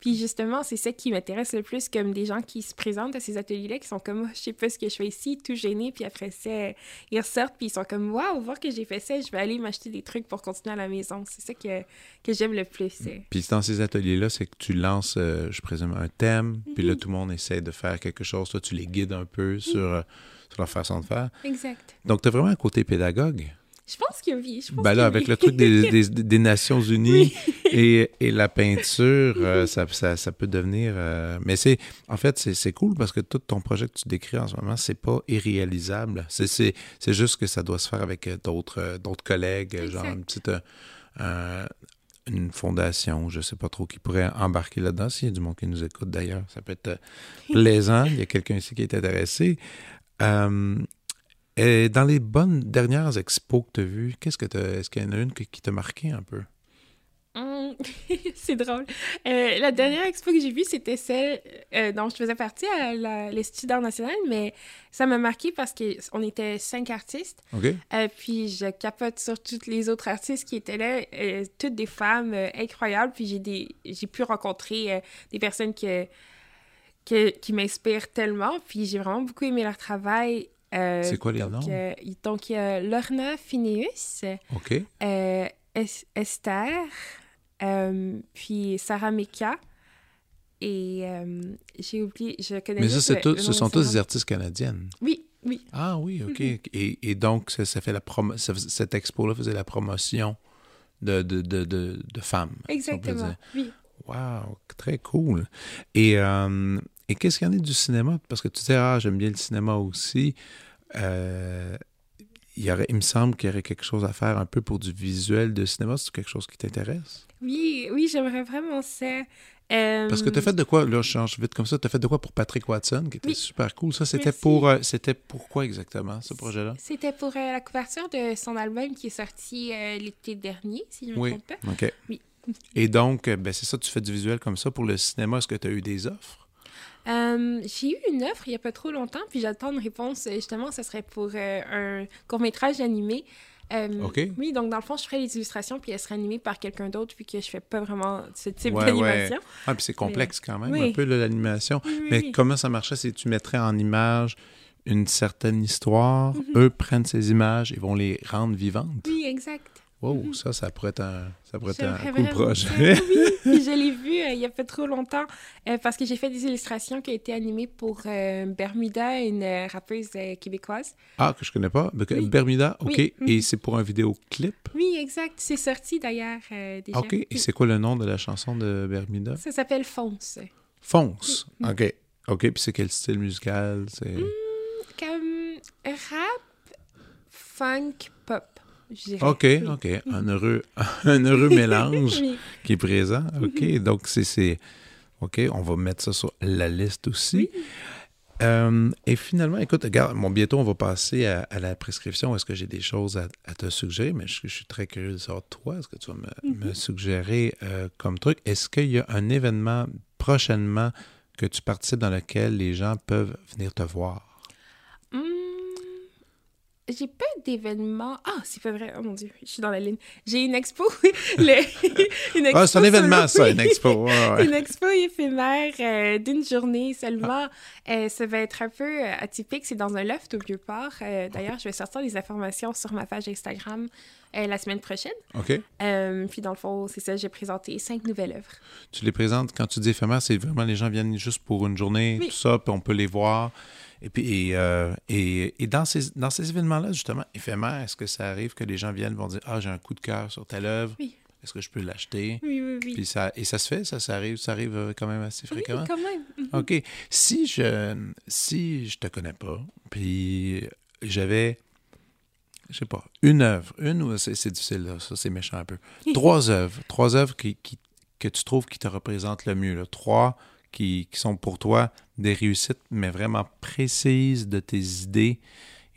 Puis justement, c'est ça qui m'intéresse le plus, comme des gens qui se présentent à ces ateliers-là, qui sont comme, Oh, je sais pas ce que je fais ici, tout gênés, puis après ça, euh, ils ressortent, puis ils sont comme, waouh, voir que j'ai fait ça, je vais aller m'acheter des trucs pour continuer à la maison. C'est ça que, que j'aime le plus. euh. Puis dans ces ateliers-là, c'est que tu lances, euh, je présume, un thème, puis Mhm. là, tout le monde essaie de faire quelque chose. Toi, tu les guides un peu sur, euh, sur leur façon de faire. Exact. Donc, tu as vraiment un côté pédagogue. Je pense que oui. Je pense Ben là, avec le truc des, des, des Nations Unies et, et la peinture, euh, ça, ça, ça peut devenir... euh, mais c'est en fait, c'est cool parce que tout ton projet que tu décris en ce moment, c'est pas irréalisable. C'est- juste que ça doit se faire avec euh, d'autres d'autres collègues, genre une petite... euh, une fondation, je sais pas trop qui pourrait embarquer là-dedans. S'il y a du monde qui nous écoute d'ailleurs, ça peut être plaisant. Il y a quelqu'un ici qui est intéressé. Euh, et dans les bonnes dernières expos que tu as vues, qu'est-ce que t'as- est-ce qu'il y en a une qui, t'a marqué un peu? Hum, c'est drôle. Euh, la dernière expo que j'ai vue, c'était celle euh, dont je faisais partie à l'Institut d'art national, mais ça m'a marqué parce qu'on était cinq artistes. OK? Euh, puis je capote sur toutes les autres artistes qui étaient là, euh, toutes des femmes euh, incroyables. Puis j'ai des j'ai pu rencontrer euh, des personnes que, que- qui m'inspirent tellement. Puis j'ai vraiment beaucoup aimé leur travail. Euh, C'est quoi les noms? donc, euh, donc, il y a Lorna Phineus, euh, Es- Esther, puis Sarah Meka. Et j'ai oublié, je connais Mais ça, le- tout- ce sont tous des artistes canadiennes. Oui, oui. Ah oui, OK. Mhm. et, et donc, ça, ça fait la promo ça fais- cette expo-là faisait la promotion de, de, de, de, de femmes. Exactement. Oui. Wow, très cool. Et, euh, et qu'est-ce qu'il y en a du cinéma? Parce que tu disais, ah, j'aime bien le cinéma aussi. Euh, il, y aurait, il me semble qu'il y aurait quelque chose à faire un peu pour du visuel de cinéma. C'est quelque chose qui t'intéresse? Oui, oui, j'aimerais vraiment ça. Euh, Parce que tu as fait de quoi, là, je change vite comme ça, tu as fait de quoi pour Patrick Watson, qui était Oui. super cool. Ça, c'était pour, euh, c'était pour quoi exactement, ce projet-là? C'était pour euh, la couverture de son album qui est sorti l'été dernier, si je ne me Oui. trompe pas. OK. Oui. Et donc, ben, c'est ça, tu fais du visuel comme ça. Pour le cinéma, est-ce que tu as eu des offres? Euh, j'ai eu une offre il n'y a pas trop longtemps, puis j'attends une réponse. euh, Justement, ce serait pour euh, un court-métrage animé. Euh, OK. Oui, donc dans le fond, je ferais les illustrations, puis elles seraient animées par quelqu'un d'autre, vu que je fais pas vraiment ce type Ouais, d'animation. Ah, puis c'est complexe quand même, Oui. un peu, l'animation. Oui, Mais oui. comment ça marchait? C'est que tu mettrais en image une certaine histoire, Mhm. eux prennent ces images et vont les rendre vivantes? Oui, exact. Wow, Mhm. ça, ça pourrait être un, ça pourrait être un projet. Oui, je l'ai vu euh, il y a pas trop longtemps euh, parce que j'ai fait des illustrations qui ont été animées pour euh, Bermuda, une rappeuse québécoise. ah, que je connais pas. Oui. Bermuda, OK. Oui. Mhm. Et c'est pour un vidéoclip? Oui, exact. C'est sorti d'ailleurs déjà. OK. Et c'est quoi le nom de la chanson de Bermuda? Ça s'appelle Fonce. Fonce. Oui. OK. OK, puis c'est quel style musical? C'est... Comme rap, funk, je dirais. OK, Oui. OK. Un heureux, un heureux mélange Oui. qui est présent. OK, Mhm. donc c'est, c'est... OK, on va mettre ça sur la liste aussi. Euh, et finalement, écoute, regarde, bon, bientôt on va passer à, à la prescription. Est-ce que j'ai des choses à, à te suggérer? Mais je, je suis très curieux de savoir, toi, est-ce que tu vas me, Mhm. me suggérer euh, comme truc? Est-ce qu'il y a un événement prochainement que tu participes dans lequel les gens peuvent venir te voir? J'ai pas d'événement. Ah, c'est pas vrai. Oh mon Dieu, je suis dans la ligne. J'ai une expo. Le- une Ah, c'est un expo événement, ça, une expo. Ouais. Une expo éphémère euh, d'une journée seulement. Euh, ça va être un peu euh, atypique. C'est dans un loft au Vieux-Port. Euh, D'ailleurs, je vais sortir les informations sur ma page Instagram la semaine prochaine. OK. Puis dans le fond, c'est ça, j'ai présenté cinq nouvelles œuvres. Tu les présentes, quand tu dis éphémère, c'est vraiment les gens viennent juste pour une journée, Oui. tout ça, puis on peut les voir. Et puis, et, euh, et, et dans ces, dans ces événements-là, justement, éphémères, est-ce que ça arrive que les gens viennent vont dire Ah, j'ai un coup de cœur sur telle œuvre, Oui. est-ce que je peux l'acheter? Oui, oui, oui. Puis ça, Et ça se fait, ça, ça arrive, ça arrive euh, quand même assez Oui, fréquemment. quand même. Mhm. OK. Si je si je te connais pas, puis j'avais, je sais pas, une œuvre, une ou c'est c'est difficile, là, ça c'est méchant un peu. Trois œuvres, trois œuvres qui, qui- que tu trouves qui te représentent le mieux. là. Trois qui, qui sont pour toi des réussites, mais vraiment précises de tes idées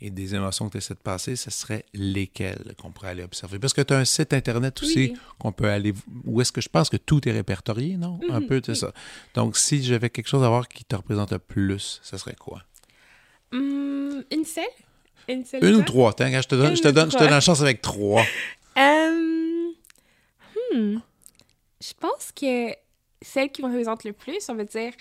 et des émotions que tu essaies de passer, ce serait lesquelles qu'on pourrait aller observer? Parce que tu as un site Internet aussi Oui. qu'on peut aller... Où est-ce que je pense que tout est répertorié, non? Un Mhm, peu, c'est oui. ça. Donc, si j'avais quelque chose à voir qui te représente le plus, ce serait quoi? Hum, une seule? Une Une ou trois? Tiens, je te donne, Une je te donne, je te donne la chance avec trois. Euh, hmm. Je pense que celle qui me représente le plus, on va dire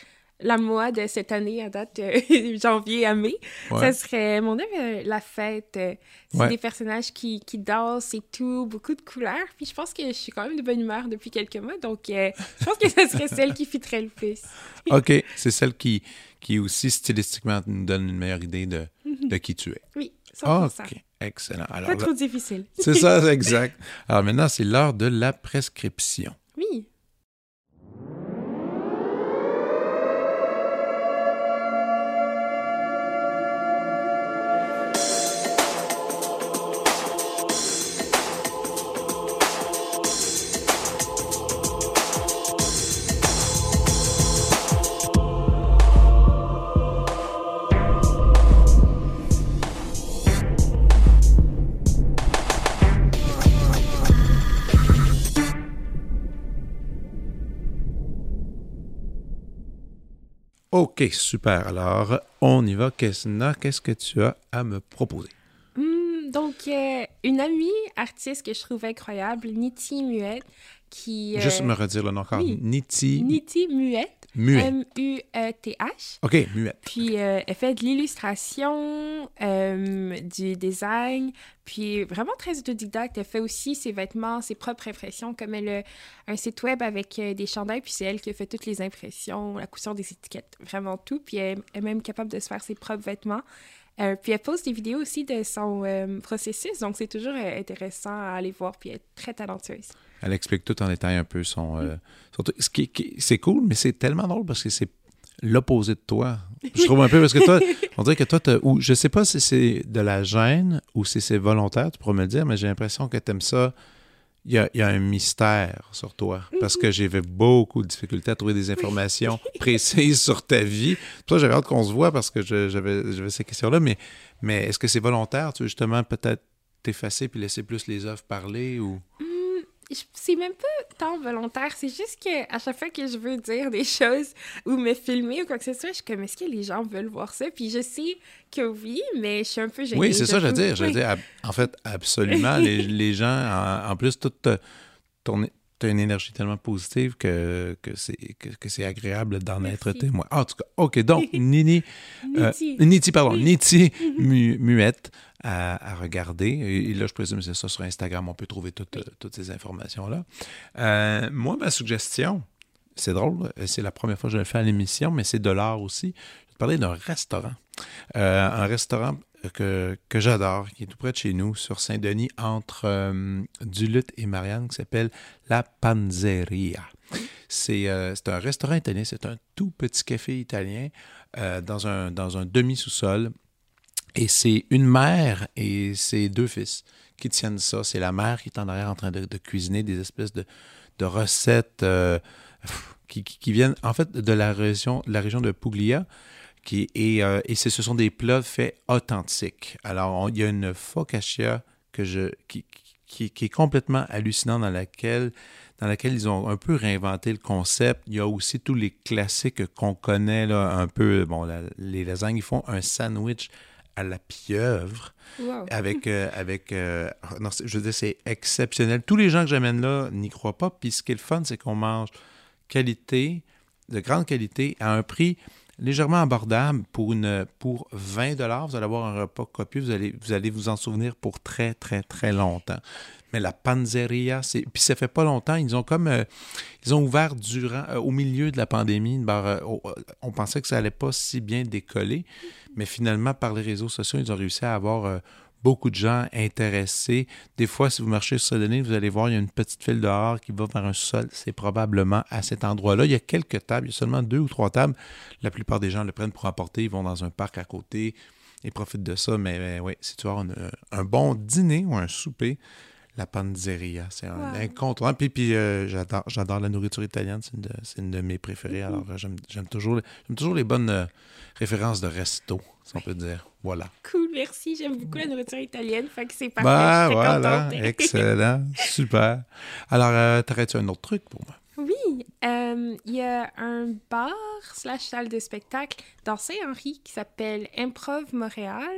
la moi de cette année à date de janvier à mai, Ouais. ça serait mon œuvre euh, La Fête. Euh, C'est Ouais. des personnages qui, qui dansent et tout, beaucoup de couleurs. Puis je pense que je suis quand même de bonne humeur depuis quelques mois, donc euh, je pense que ça serait celle qui fitterait le plus. OK, c'est celle qui, qui aussi stylistiquement nous donne une meilleure idée de, de qui tu es. Oui, 100%. OK, excellent. Alors, Pas là- trop difficile. c'est ça, c'est exact. Alors maintenant, c'est l'heure de la prescription. Oui. OK, super. Alors, on y va. Kesna, qu'est-ce que tu as à me proposer? Hmm, donc, euh, une amie artiste que je trouvais incroyable, Niti Muette, qui... euh, Juste me redire le nom encore. oui. Niti Niti Muette. Muet. M-U-E-T-H. OK, muette. Puis euh, elle fait de l'illustration, euh, du design, puis vraiment très autodidacte. Elle fait aussi ses vêtements, ses propres impressions, comme elle a un site web avec euh, des chandails, puis c'est elle qui a fait toutes les impressions, la couture des étiquettes, vraiment tout. Puis elle est même capable de se faire ses propres vêtements. Euh, puis elle poste des vidéos aussi de son processus, donc c'est toujours intéressant à aller voir, puis elle est très talentueuse. Elle explique tout en détail un peu son. euh, son. Ce qui, qui- c'est cool, mais c'est tellement drôle parce que c'est l'opposé de toi. Je trouve un peu parce que toi, on dirait que toi, t'as- ou je sais pas si c'est de la gêne ou si c'est volontaire, tu pourras me le dire, mais j'ai l'impression que t'aimes ça. Il y, a, il y a un mystère sur toi parce que j'avais beaucoup de difficultés à trouver des informations précises sur ta vie. Que j'avais hâte qu'on se voit parce que j'avais j'avais ces questions-là. Mais, mais est-ce que c'est volontaire? Tu veux justement peut-être t'effacer puis laisser plus les œuvres parler ou? C'est même pas tant volontaire, c'est juste que à chaque fois que je veux dire des choses ou me filmer ou quoi que ce soit, je suis comme est-ce que les gens veulent voir ça? Puis je sais que oui, mais je suis un peu gênée. Oui, c'est ça, je veux dire. Je veux dire, en fait, absolument. les, les gens, en, en plus, toute ton, t'as une énergie tellement positive que, que c'est que, que c'est agréable d'en être témoin. Ah, en tout cas, OK. Donc, Nini, euh, Niti. Pardon, Niti mu- Muette à, à regarder. Et, et là, je présume que c'est ça sur Instagram. On peut trouver toutes, euh, toutes ces informations-là. Euh, moi, ma suggestion, c'est drôle, euh, c'est la première fois que je le fais à l'émission, mais c'est de l'art aussi. Je vais te parler d'un restaurant. Euh, un restaurant que, que j'adore, qui est tout près de chez nous, sur Saint-Denis, entre euh, Duluth et Marianne, qui s'appelle La Panzeria. C'est euh, un restaurant italien, c'est un tout petit café italien euh, dans un, dans un demi-sous-sol. Et c'est une mère et ses deux fils qui tiennent ça. C'est la mère qui est en arrière en train de, cuisiner des espèces de, de recettes euh, qui, qui- viennent en fait de la région, de la région de Puglia. Qui, et euh, et ce sont des plats faits authentiques. Alors, il y a une focaccia que je, qui, qui, qui est complètement hallucinante dans laquelle, dans laquelle ils ont un peu réinventé le concept. Il y a aussi tous les classiques qu'on connaît, là, un peu. Bon, les lasagnes, ils font un sandwich à la pieuvre Wow. avec euh, avec euh, non, je veux dire c'est exceptionnel. Tous les gens que j'amène là n'y croient pas. Puis ce qui est le fun c'est qu'on mange qualité de grande qualité à un prix légèrement abordable pour une pour 20 dollars. Vous allez avoir un repas copieux. Vous allez vous allez vous en souvenir pour très très très longtemps. Mais la panzeria c'est puis ça fait pas longtemps. Ils ont comme euh, ils ont ouvert durant euh, au milieu de la pandémie euh, au- on pensait que ça allait pas si bien décoller mais finalement, par les réseaux sociaux, ils ont réussi à avoir euh, beaucoup de gens intéressés. Des fois, si vous marchez sur Saint-Denis, vous allez voir, il y a une petite file dehors qui va vers un sol. C'est probablement à cet endroit-là. Il y a quelques tables, il y a seulement deux ou trois tables. La plupart des gens le prennent pour emporter. Ils vont dans un parc à côté et profitent de ça. Mais, mais oui, si tu avoir un, un bon dîner ou un souper, la panzeria, c'est un Wow. incontournable. Puis, puis euh, j'adore, j'adore la nourriture italienne, c'est une, une de mes préférées. Alors, euh, j'aime, j'aime toujours, j'aime toujours les bonnes euh, références de resto, si on peut dire. Voilà. Cool, merci. J'aime beaucoup la nourriture italienne, fait que c'est parfait. Ben voilà, excellent, super. Alors, euh, t'aurais-tu un autre truc pour moi? Oui, il y a un bar slash salle de spectacle dans Saint-Henri qui s'appelle Improv Montréal.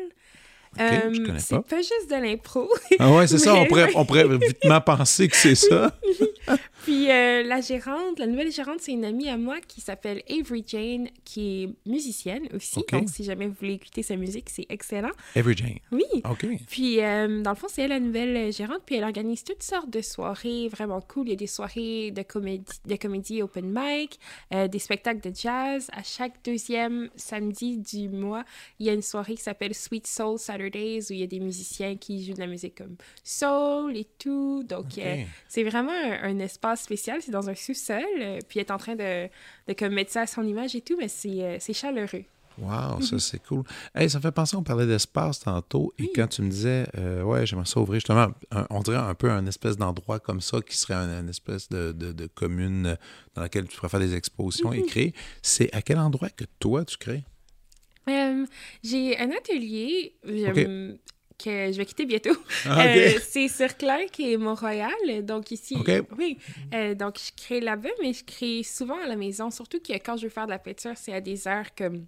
Euh, je connais c'est pas. juste de l'impro. Ah ouais, c'est ça, on pourrait, on pourrait vitement penser que c'est ça. Puis euh, la gérante, la nouvelle gérante, c'est une amie à moi qui s'appelle Avery Jane, qui est musicienne aussi. Donc si jamais vous voulez écouter sa musique, c'est excellent. Every Jane. Oui. OK. Puis, euh, dans le fond, c'est elle la nouvelle euh, gérante, puis elle organise toutes sortes de soirées vraiment cool. Il y a des soirées de comédie, de comédie open mic, euh, des spectacles de jazz. À chaque deuxième samedi du mois, il y a une soirée qui s'appelle Sweet Soul Saturdays, où il y a des musiciens qui jouent de la musique comme soul et tout. Donc, euh, c'est vraiment un, un espace spécial. C'est dans un sous-sol, euh, puis elle est en train de, de comme, mettre ça à son image et tout, mais c'est euh, chaleureux. Wow, ça c'est cool. Hey, ça me fait penser, on parlait d'espace tantôt, et quand tu me disais, euh, ouais, j'aimerais ça ouvrir justement, un- on dirait un peu un espèce d'endroit comme ça qui serait un, une espèce de, de- de commune dans laquelle tu pourrais faire des expositions et créer. C'est à quel endroit que toi tu crées? Euh, j'ai un atelier euh, que que je vais quitter bientôt. Ah. Euh, c'est sur Clark et Mont-Royal. Donc ici, oui. Donc je crée là-bas, mais je crée souvent à la maison. Surtout que quand je veux faire de la peinture, c'est à des heures comme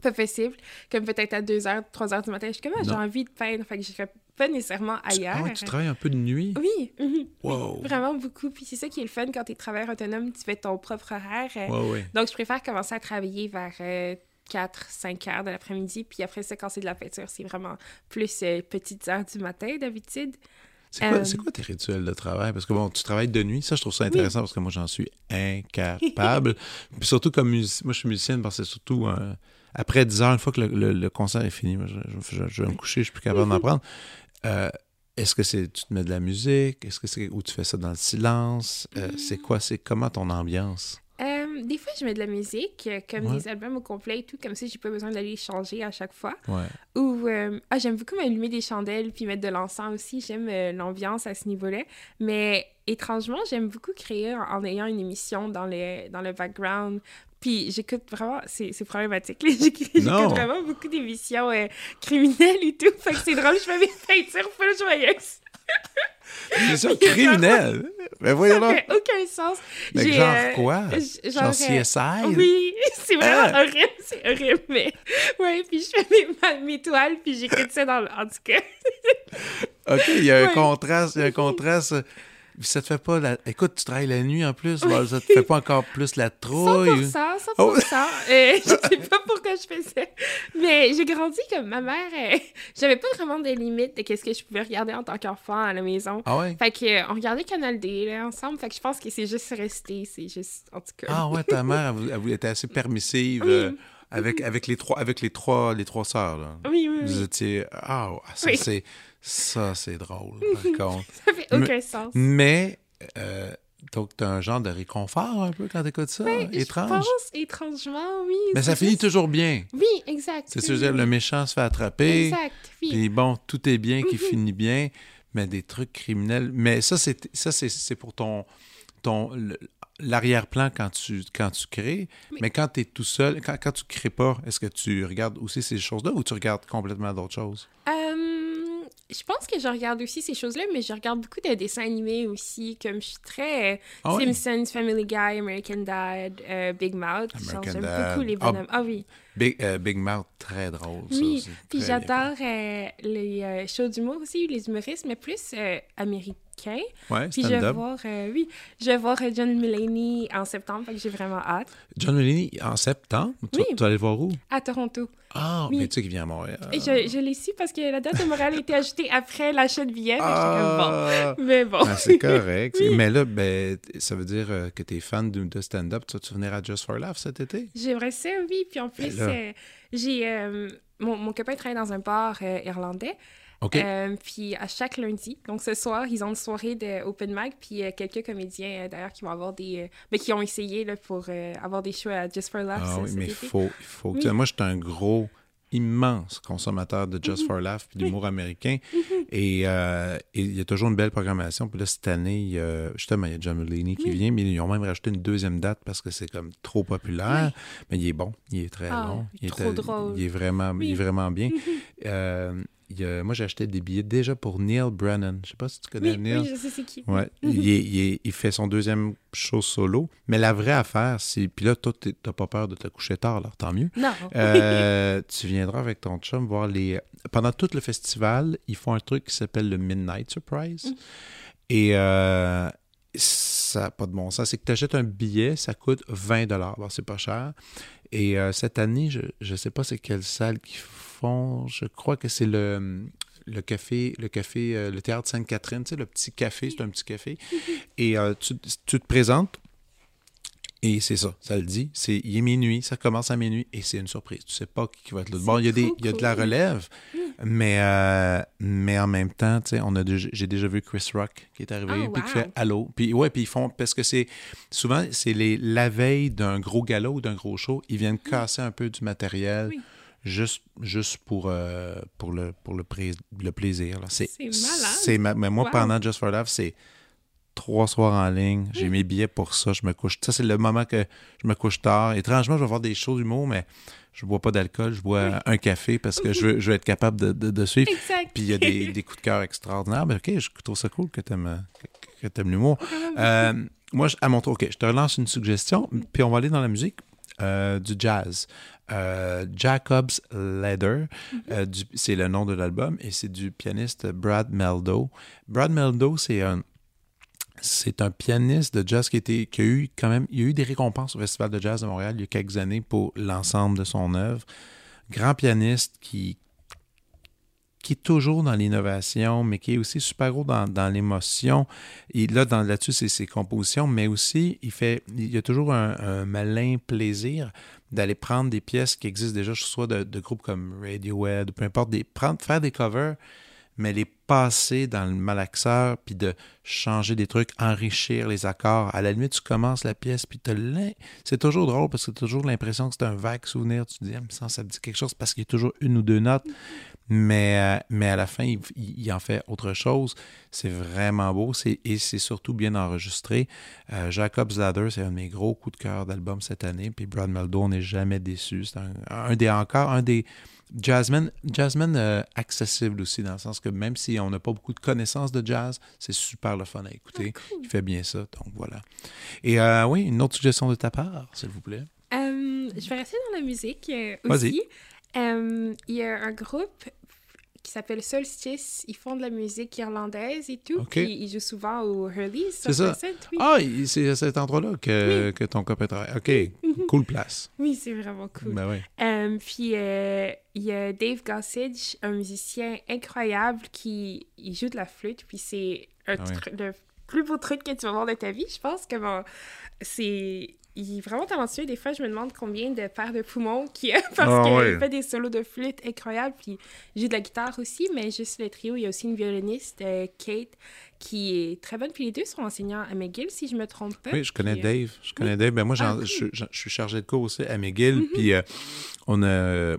pas possible. Comme peut-être à 2h, 3h du matin. Je suis comme, ah, j'ai envie de peindre. Fait que je fais pas nécessairement ailleurs. Ah tu travailles un peu de nuit? Oui. Wow. vraiment beaucoup. Puis c'est ça qui est le fun quand tu es travailleur autonome, tu fais ton propre horaire. Ouais, ouais. Donc, je préfère commencer à travailler vers 4-5 heures de l'après-midi. Puis après ça, quand c'est de la peinture, c'est vraiment plus euh, petites heures du matin d'habitude. C'est quoi, Euh, quoi tes rituels de travail? Parce que bon, tu travailles de nuit, ça je trouve ça intéressant parce que moi j'en suis incapable. Puis surtout comme musicien, moi je suis musicienne parce que c'est surtout euh, après 10 heures, une fois que le, le- le concert est fini, moi, je, je- je- je vais me coucher, je suis plus capable d'en prendre. Euh, est-ce que c'est tu te mets de la musique? Est-ce que c'est ou tu fais ça dans le silence? Euh, c'est quoi? C'est comment ton ambiance? Des fois, je mets de la musique, euh, comme Ouais. des albums au complet et tout, comme ça, j'ai pas besoin d'aller changer à chaque fois. Ouais. Ou, euh, ah, j'aime beaucoup m'allumer des chandelles puis mettre de l'encens aussi. J'aime euh, l'ambiance à ce niveau-là. Mais étrangement, j'aime beaucoup créer en, en ayant une émission dans le, dans le background. Puis j'écoute vraiment, c'est problématique. J'écoute vraiment beaucoup d'émissions euh, criminelles et tout. Fait que c'est drôle, je fais mes peintures full joyeuses. C'est ça, criminel! Ben voyons Ça fait aucun sens. Mais genre euh, quoi? j- Genre euh, CSI? Oui, c'est vraiment Ah! horrible, c'est horrible, mais... Ouais, puis je fais mes, mes toiles, puis j'écoute ça dans le... En tout cas, OK, il y a un contraste, il y a un contraste. Ça te fait pas la... Écoute, tu travailles la nuit en plus, bon, ça te fait pas encore plus la 100%, trouille. 100%. Oh. Euh, je sais pas pourquoi je fais ça. Mais j'ai grandi comme ma mère. euh, J'avais pas vraiment de limites de qu'est-ce que je pouvais regarder en tant qu'enfant à la maison. Ah ouais? Fait que, euh, on regardait Canal D là, ensemble. Fait que je pense que c'est juste resté. C'est juste, en tout cas. Ah ouais, ta mère, elle, elle était assez permissive Oui. euh, avec, avec les trois avec les trois les trois sœurs là. Oui, oui, Vous oui. étiez ah ouais, ça Oui. c'est ça c'est drôle par contre. Ça fait aucun sens. Mais euh, donc t'as un genre de réconfort un peu quand t'écoutes ça, étrange. Je pense étrangement, oui. Mais ça finit toujours bien. Oui, exact. C'est oui, sûr, oui, le méchant se fait attraper. Exact. oui. Puis bon, tout est bien qui Mhm. finit bien, mais des trucs criminels. Mais ça, c'est ça, c'est c'est pour ton ton l'arrière-plan quand tu quand tu crées. Mais quand tu es tout seul, quand, quand tu crées pas, est-ce que tu regardes aussi ces choses-là ou tu regardes complètement d'autres choses? Euh, je pense que je regarde aussi ces choses-là, mais je regarde beaucoup de dessins animés aussi. Comme je suis très euh, Ah? Simpsons, Family Guy, American Dad, euh, Big Mouth. J'aime beaucoup les Ah, bonhommes. Ah, oui. Big, euh, Big Mouth, très drôle. Oui. aussi, Puis j'adore euh, les euh, shows d'humour aussi, les humoristes, mais plus euh, américains. Ouais, Puis je vais voir, oui, je vais voir John Mulaney en septembre, j'ai vraiment hâte. John Mulaney, en septembre, tu, Oui. tu vas aller le voir où? À Toronto. Ah, Oui. mais tu sais qu'il vient à Montréal. Et je, je l'ai su parce que la date de Montréal a été ajoutée après l'achat de billets. Ah! comme, bon. Mais bon. Ah, c'est correct. Oui. Mais là, ben, ça veut dire que tu es fan de, de stand-up. Tu vas-tu venir à Just for Laugh cet été? J'aimerais ça, oui. Puis en plus, Ben là. Euh, j'ai... euh, mon, mon copain travaille dans un bar euh, irlandais. Puis à chaque lundi, donc ce soir, ils ont une soirée de open mic, puis quelques comédiens d'ailleurs qui vont avoir des... mais qui ont essayé là, pour avoir des shows à Just for Laughs Ah oui, mais il faut, il faut que Oui. tu- Moi, je suis un gros, immense consommateur de Just for Laugh puis d'humour américain. Et euh, et il y a toujours une belle programmation. Puis là, cette année, il y a- justement, il y a John Mulaney qui vient, mais ils ont même rajouté une deuxième date parce que c'est comme trop populaire. Mais il est bon, il est très Ah, bon. Il trop est, drôle. Il est vraiment, il est vraiment bien. Euh, il y a- moi, j'ai acheté des billets déjà pour Neil Brennan. Je sais pas si tu connais Oui, Neil. oui, je sais c'est qui. Ouais, il, est- il est- il fait son deuxième show solo. Mais la vraie affaire, c'est. Puis là, toi, t'as pas peur de te coucher tard, alors tant mieux. Non. Euh, tu viendras avec ton chum voir les. Pendant tout le festival, ils font un truc qui s'appelle le Midnight Surprise. Et euh, ça n'a pas de bon sens. C'est que tu achètes un billet, ça coûte 20 Bon, c'est pas cher. Et euh, cette année, je ne sais pas c'est quelle salle qu'ils Je crois que c'est le, le café, le café, euh, le théâtre Sainte-Catherine, tu sais, le petit café, c'est un petit café. Et euh, tu, tu te présentes. Et c'est ça, ça le dit. C'est, il est minuit, ça commence à minuit et c'est une surprise. Tu sais pas qui va être là. Bon, il y a, des, il y a de la relève, mais, euh, mais en même temps, tu sais, on a j'ai déjà vu Chris Rock qui est arrivé, Oh, puis qui fait Allô. Puis ouais, puis ils font, parce que c'est souvent, c'est les, la veille d'un gros gala ou d'un gros show, ils viennent casser un peu du matériel. Oui. Juste, juste pour, euh, pour, le, pour le, plaisir. C'est, C'est malade. mais moi, Wow. pendant Just for Love, c'est trois soirs en ligne. J'ai mes billets pour ça. Je me couche. Ça, c'est le moment que je me couche tard. Étrangement, je vais voir des shows d'humour, mais je bois pas d'alcool, je bois un café parce que je veux, je veux être capable de, de, de suivre. Exact. Puis il y a des, des coups de cœur extraordinaires. Ben, OK, je trouve ça cool que tu aimes, que, que aimes l'humour. Euh, moi, je- à mon tour, OK, je te relance une suggestion, puis on va aller dans la musique. euh, du jazz. Euh, Jacob's Ladder, euh, du- c'est le nom de l'album, et c'est du pianiste Brad Meldo. Brad Meldo, c'est un, c'est un pianiste de jazz qui, était, qui a eu quand même il a eu des récompenses au Festival de jazz de Montréal il y a quelques années pour l'ensemble de son œuvre. Grand pianiste qui, qui est toujours dans l'innovation, mais qui est aussi super gros dans, dans l'émotion. Et là, dans, là-dessus, c'est ses compositions, mais aussi, il fait il y a toujours un, un malin plaisir d'aller prendre des pièces qui existent déjà, soit de, de groupes comme Radiohead, peu importe, des, prendre, faire des covers, mais les passer dans le malaxeur, puis de changer des trucs, enrichir les accords. À la limite, tu commences la pièce, puis c'est toujours drôle parce que tu as toujours l'impression que c'est un vague souvenir. Tu te dis, ah, ça me dit quelque chose parce qu'il y a toujours une ou deux notes, mais, euh, à la fin, il, en fait autre chose. C'est vraiment beau et c'est surtout bien enregistré. Euh, Jacob's Ladder, c'est un de mes gros coups de cœur d'album cette année, puis Brad Meldo, on n'est jamais déçu. C'est un, des encore, un des jazzmen, jazzmen euh, accessible aussi, dans le sens que même si on n'a pas beaucoup de connaissances de jazz, c'est super le fun à écouter. Il fait bien ça, donc voilà. Et euh, oui, une autre suggestion de ta part, s'il vous plaît. Euh, je vais rester dans la musique euh, Vas-y. aussi. Euh, Il y a un groupe qui s'appelle Solstice. Ils font de la musique irlandaise et tout. Puis ils jouent souvent au Hurley. C'est ça. Oui, Ah, c'est à cet endroit-là que, que ton copain travaille. OK, cool place. oui c'est vraiment cool. Ben oui. Euh, puis euh, il y a Dave Gossage, un musicien incroyable qui il joue de la flûte. Puis c'est un Ah le plus beau truc que tu vas voir de ta vie. Je pense bon, c'est. Il est vraiment talentueux. Des fois, je me demande combien de paires de poumons qu'il a parce Ah qu'il ouais. fait des solos de flûte incroyables. Puis joue de la guitare aussi, mais juste le trio. Il y a aussi une violoniste, euh, Kate, qui est très bonne. Puis les deux sont enseignants à McGill, si je me trompe pas. Oui, je connais Puis, euh, Dave. Je connais Dave. Ben moi, Ah, je, je- je suis chargé de cours aussi à McGill. Puis euh, on a.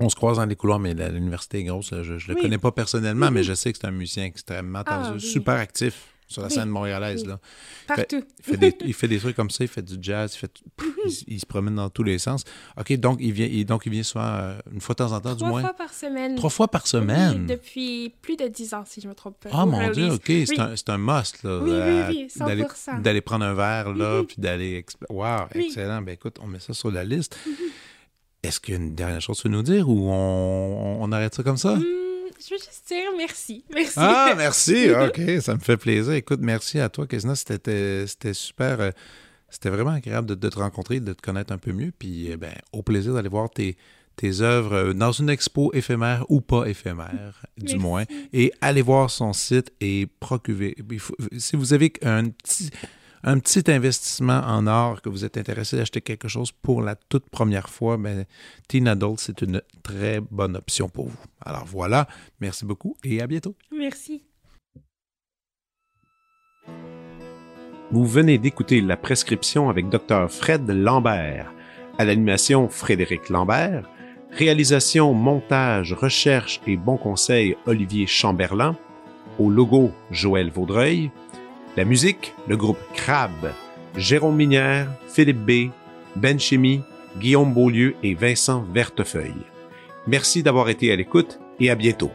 On se croise dans les couloirs, mais l'université est grosse. Je ne le Oui. connais pas personnellement, mais je sais que c'est un musicien extrêmement Ah, talentueux, oui. super actif sur la Oui. scène montréalaise. Là. Partout. Il, fait des, il fait des trucs comme ça, il fait du jazz, il, fait, pff, il, il se promène dans tous les sens. OK, donc il vient, il, donc il vient souvent euh, une fois de temps en temps, du Trois moins? fois par semaine. Trois fois par Oui, semaine? depuis plus de 10 ans, si je me trompe pas. Ah mon. Dieu, OK, c'est Oui. un, c'est un must. Là, Oui, oui, euh, oui, 100%. d'aller- prendre un verre, là, Mhm. puis d'aller... Wow, excellent. Ben écoute, on met ça sur la liste. Est-ce qu'il y a une dernière chose veux nous dire ou on, on arrête ça comme ça? Hmm, je veux juste dire merci. Merci. Ah, merci. OK, ça me fait plaisir. Écoute, merci à toi, Kesna. C'était super. euh, C'était vraiment agréable de, de te rencontrer, de te connaître un peu mieux. Puis, eh ben, au plaisir d'aller voir tes, tes œuvres euh, dans une expo éphémère ou pas éphémère, du moins. Et allez voir son site et procurer. si vous avez un petit, un petit investissement en or, que vous êtes intéressé d'acheter quelque chose pour la toute première fois, ben, Teen Adult, c'est une très bonne option pour vous. Alors voilà, merci beaucoup et à bientôt. Merci. Vous venez d'écouter La Prescription avec Dr. Fred Lambert. À l'animation, Frédéric Lambert. Réalisation, montage, recherche et bons conseils, Olivier Chamberlain. Au logo, Joël Vaudreuil. La musique, le groupe Crab. Jérôme Minière, Philippe B., Ben Chimie, Guillaume Beaulieu et Vincent Vertefeuille. Merci d'avoir été à l'écoute et à bientôt.